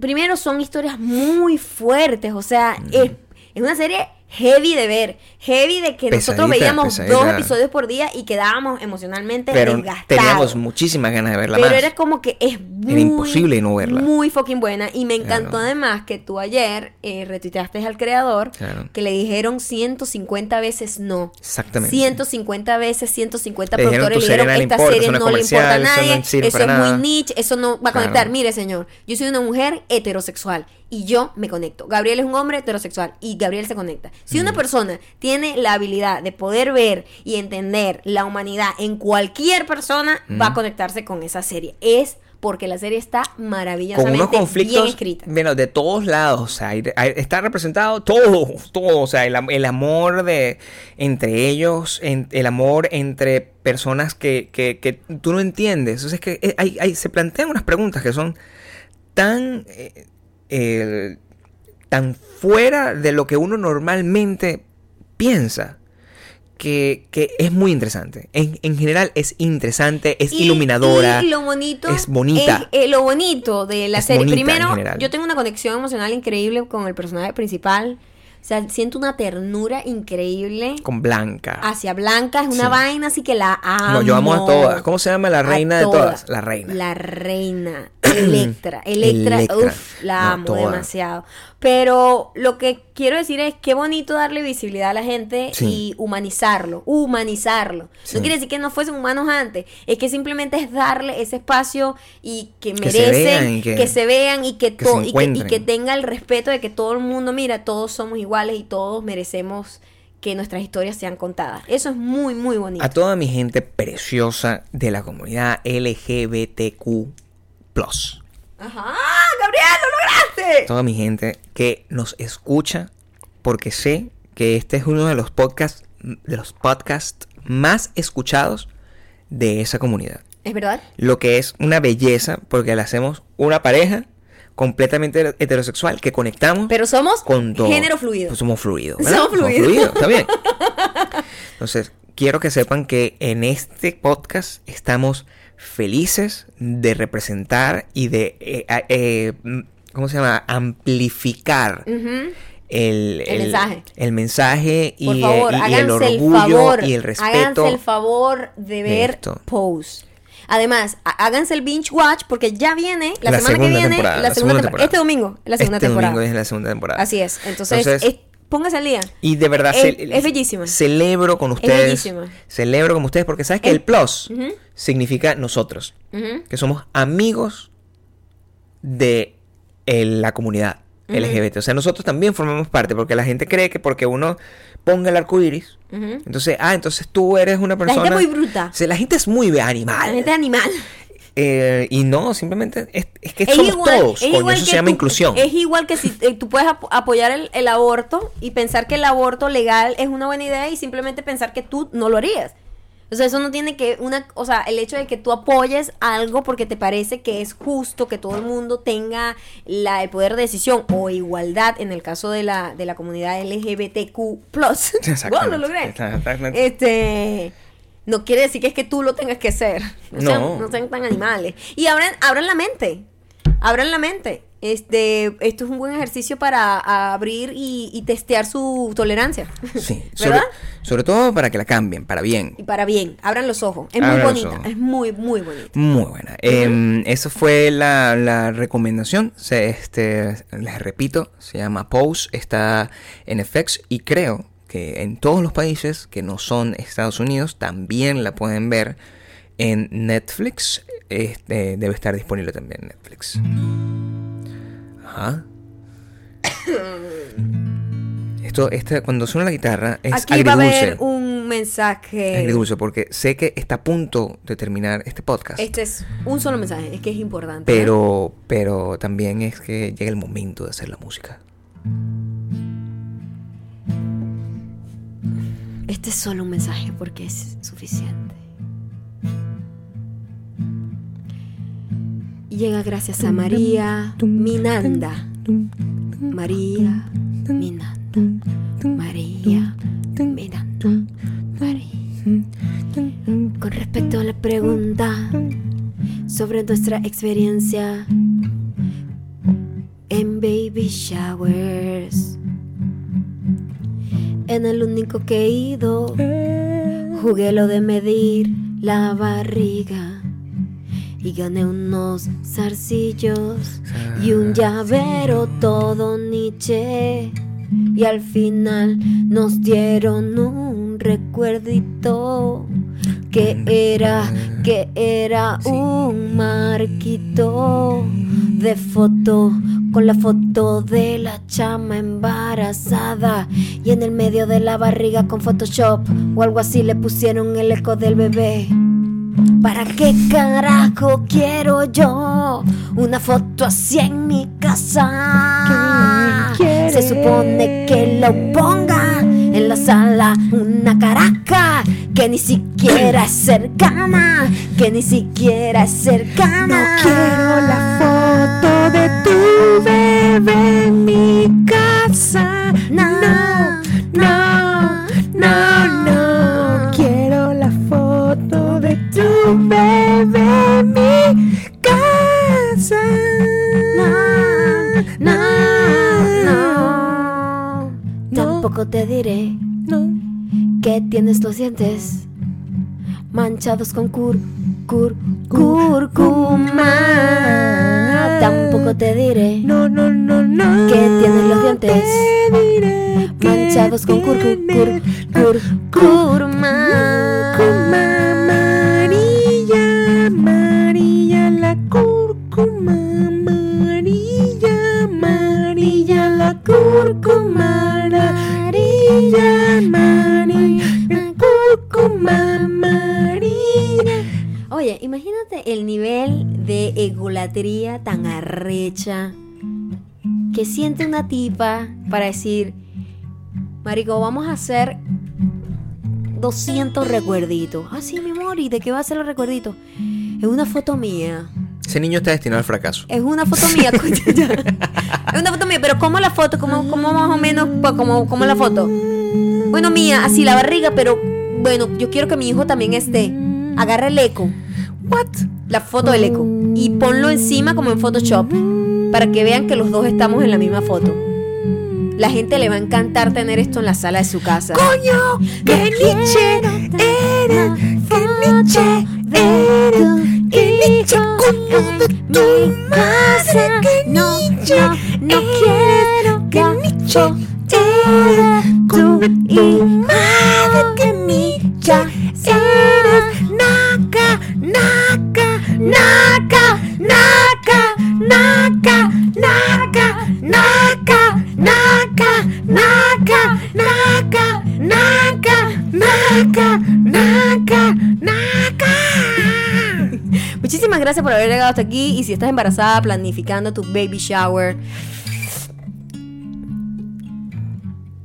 primero son historias muy fuertes, o sea, es, es una serie heavy de ver, heavy de que nosotros Pesadita, veíamos pesadita. dos episodios por día y quedábamos emocionalmente Pero desgastados. teníamos muchísimas ganas de verla Pero más. era como que es muy, imposible no verla. Muy fucking buena. Y me encantó Claro. además que tú ayer eh, retuiteaste al creador Claro. que le dijeron 150 veces no. Exactamente. 150 veces, 150 Le dijeron, productores "Tu le dijeron, esta importa, serie no le importa a comercial, eso no nadie, eso es nada". muy niche, eso no va a Claro. conectar. Mire, señor, yo soy una mujer heterosexual y yo me conecto. Gabriel es un hombre heterosexual y Gabriel se conecta. Si una persona tiene la habilidad de poder ver y entender la humanidad en cualquier persona, va a conectarse con esa serie. Es porque la serie está con maravillosamente unos bien conflictos escrita. bueno, de todos lados. O sea, hay- hay- está representado todo, todo. O sea, el, am- el amor de entre ellos, en- el amor entre personas que, que, que tú no entiendes. O sea, es que eh, hay, hay- se plantean unas preguntas que son tan, eh, eh, tan fuera de lo que uno normalmente piensa. Que, que es muy interesante. En, en general es interesante, es Y- iluminadora. Y lo bonito. es bonita. es- eh, lo bonito de la Es serie. Primero, yo tengo una conexión emocional increíble con el personaje principal. O sea, siento una ternura increíble Con Blanca. hacia Blanca. Es una Sí. vaina así que la amo. No, yo amo a todas. ¿Cómo se llama la reina de todas? La reina. La reina. Electra. Electra, Electra. uff, la No, amo toda. demasiado. Pero lo que quiero decir es qué bonito darle visibilidad a la gente Sí. y humanizarlo. Humanizarlo. Sí. No quiere decir que no fuesen humanos antes. Es que simplemente es darle ese espacio y que Que se merecen, vean y que, que- se vean y que, que y, que tenga el respeto de que todo el mundo, mira, todos somos iguales y todos merecemos que nuestras historias sean contadas. Eso es muy, muy bonito. A toda mi gente preciosa de la comunidad LGBTQ. Ajá, Gabriel, lo lograste. Toda mi gente que nos escucha. Porque sé que este es uno de los podcasts. De los podcasts más escuchados de esa comunidad. ¿Es verdad? Lo que es una belleza. Porque le hacemos una pareja completamente heterosexual. Que conectamos. Pero somos con todo. género fluido. Pues somos fluidos. Somos fluidos. está bien. Entonces, quiero que sepan que en este podcast estamos felices de representar y de, eh, eh, ¿cómo se llama? Amplificar Ujú. el, El mensaje. el mensaje y, Por favor, y- y háganse el el, orgullo favor. y el respeto. Háganse el favor de ver esto. Pose. Además, há- háganse el binge watch porque ya viene la, La semana que viene temporada, la la segunda segunda temporada. Este domingo, la segunda este temporada. domingo es la segunda temporada. Así es. Entonces, Entonces, es- póngase al día. Y de verdad, Es- ce- es bellísima. Celebro con ustedes. bellísima. Celebro con ustedes porque sabes que El- el plus significa nosotros. Que somos amigos de eh, la comunidad LGBT. O sea, nosotros también formamos parte porque la gente cree que porque uno ponga el arco iris, entonces, ah, entonces tú eres una La persona. gente es muy bruta. O sea, la gente es muy animal. La gente es animal. Eh, y no, simplemente es, es que Es somos igual- todos. es coño, eso se llama tú- inclusión. Es igual que si eh, tú puedes ap- apoyar el, el aborto y pensar que el aborto legal es una buena idea y simplemente pensar que tú no lo harías. O sea, eso no tiene que una, o sea, el hecho de que tú apoyes algo porque te parece que es justo que todo el mundo tenga la, el poder de decisión o igualdad en el caso de la, de la comunidad LGBTQ+. ¡Wow, lo logré! Exactamente. Este no quiere decir que es que tú lo tengas que ser. No, No. Sean, no sean tan animales. Y abran, abran la mente. Abran la mente. Este, esto es un buen ejercicio para abrir y, y testear su tolerancia. Sí, sobre, ¿Verdad? sobre todo para que la cambien, para bien. Y para bien, abran los ojos. Es muy Abran bonita, es muy, muy bonita. Muy buena. Em, esa fue la, la recomendación. Se, este, les repito, se llama Pose. Está en FX y creo que en todos los países que no son Estados Unidos también la pueden ver en Netflix. Este, debe estar disponible también en Netflix. Ajá. Esto, este, cuando suena la guitarra es Aquí va a agridulce. haber un mensaje. Agridulce, porque sé que está a punto de terminar este podcast. Este es un solo mensaje, es que es importante. ¿eh? Pero, pero también es que llega el momento de hacer la música. Este es solo un mensaje porque es suficiente. Llega gracias a María Minanda. María Minanda. María Minanda. María. Con respecto a la pregunta sobre nuestra experiencia en baby showers. En el único que he ido, jugué lo de medir la barriga y gané unos zarcillos y un llavero todo Nietzsche. Y al final nos dieron un recuerdito que era, que era un marquito de foto con la foto de la chama embarazada y en el medio de la barriga con Photoshop o algo así le pusieron el eco del bebé. ¿Para qué carajo quiero yo una foto así en mi casa? Se supone que lo ponga en la sala una caraca que ni siquiera es cercana, que ni siquiera es cercana. No quiero la foto de tu bebé en mi casa. No, no, no, no. Quiero la foto de tu bebé en mi casa. no, no. Tampoco te diré no. Que tienes los dientes manchados con cur, cur, cúrcuma. Tampoco te diré No, no, no, no. que tienes los dientes manchados con cur, cur, cur, cur, curma. El nivel de egolatría tan arrecha que siente una tipa para decir, Marico, vamos a hacer 200 recuerditos. Ah, sí, mi amor, ¿y de qué va a ser los recuerditos? Es una foto mía. Ese niño está destinado al fracaso. Es una foto mía. Es una foto mía, pero ¿cómo la foto? ¿Cómo, cómo más o menos? pa- ¿Cómo, cómo la foto? Bueno, mía, así la barriga, pero bueno, yo quiero que mi hijo también esté. Agarra el eco. What? La foto del eco. Y ponlo encima como en Photoshop. Para que vean que los dos estamos en la misma foto. La gente le va a encantar tener esto en la sala de su casa. Coño, que Nietzsche era, que Nietzsche era, que Nietzsche coño de tu madre, que Nietzsche no era, que Nietzsche era, coño de tu madre, naca, naca, naca, naca, naca, naca, naca, naca, naca, naca, naca, naca, naca, naca. Muchísimas gracias por haber llegado hasta aquí. Y si estás embarazada, planificando tu baby shower.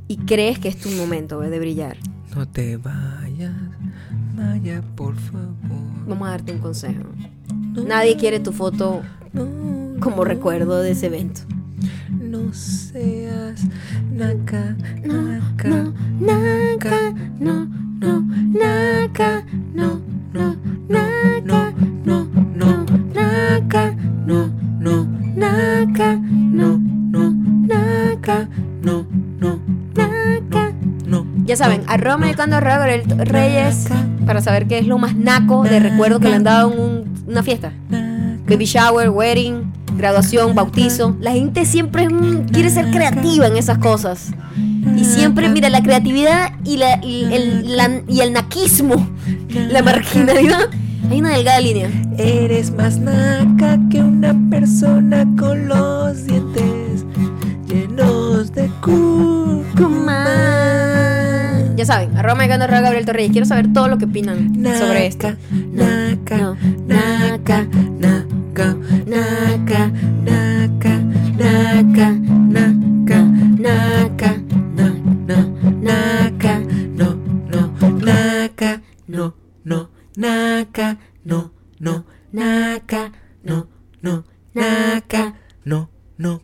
Y crees que es tu momento eh, de brillar. No te vayas, Maya, por favor vamos a darte un consejo. Nadie quiere tu foto como recuerdo de ese evento. No seas naca, naca, naca, no, no, naca, no, no, naca, no, no, naca, no, no, naca, no, no, naca, no arroba maricando Gabriel Reyes para saber qué es lo más naco de recuerdo que le han dado en un- una fiesta. Baby shower, wedding, graduación, bautizo. La gente siempre quiere ser creativa en esas cosas. Y siempre, mira, la creatividad y, el, la- y el naquismo, la marginalidad, hay una delgada línea. Eres más naca que una persona con los dientes llenos de cúrcuma. Ya saben, arroba maricando Gabriel Torreyes. Quiero saber todo lo que opinan sobre esto. Naca, No, naca, naca, naca, naca, naca, naca, naca, na, na, naca, no, no, naca, no, no, naca, no, no, naca, no, no, naca, no, no,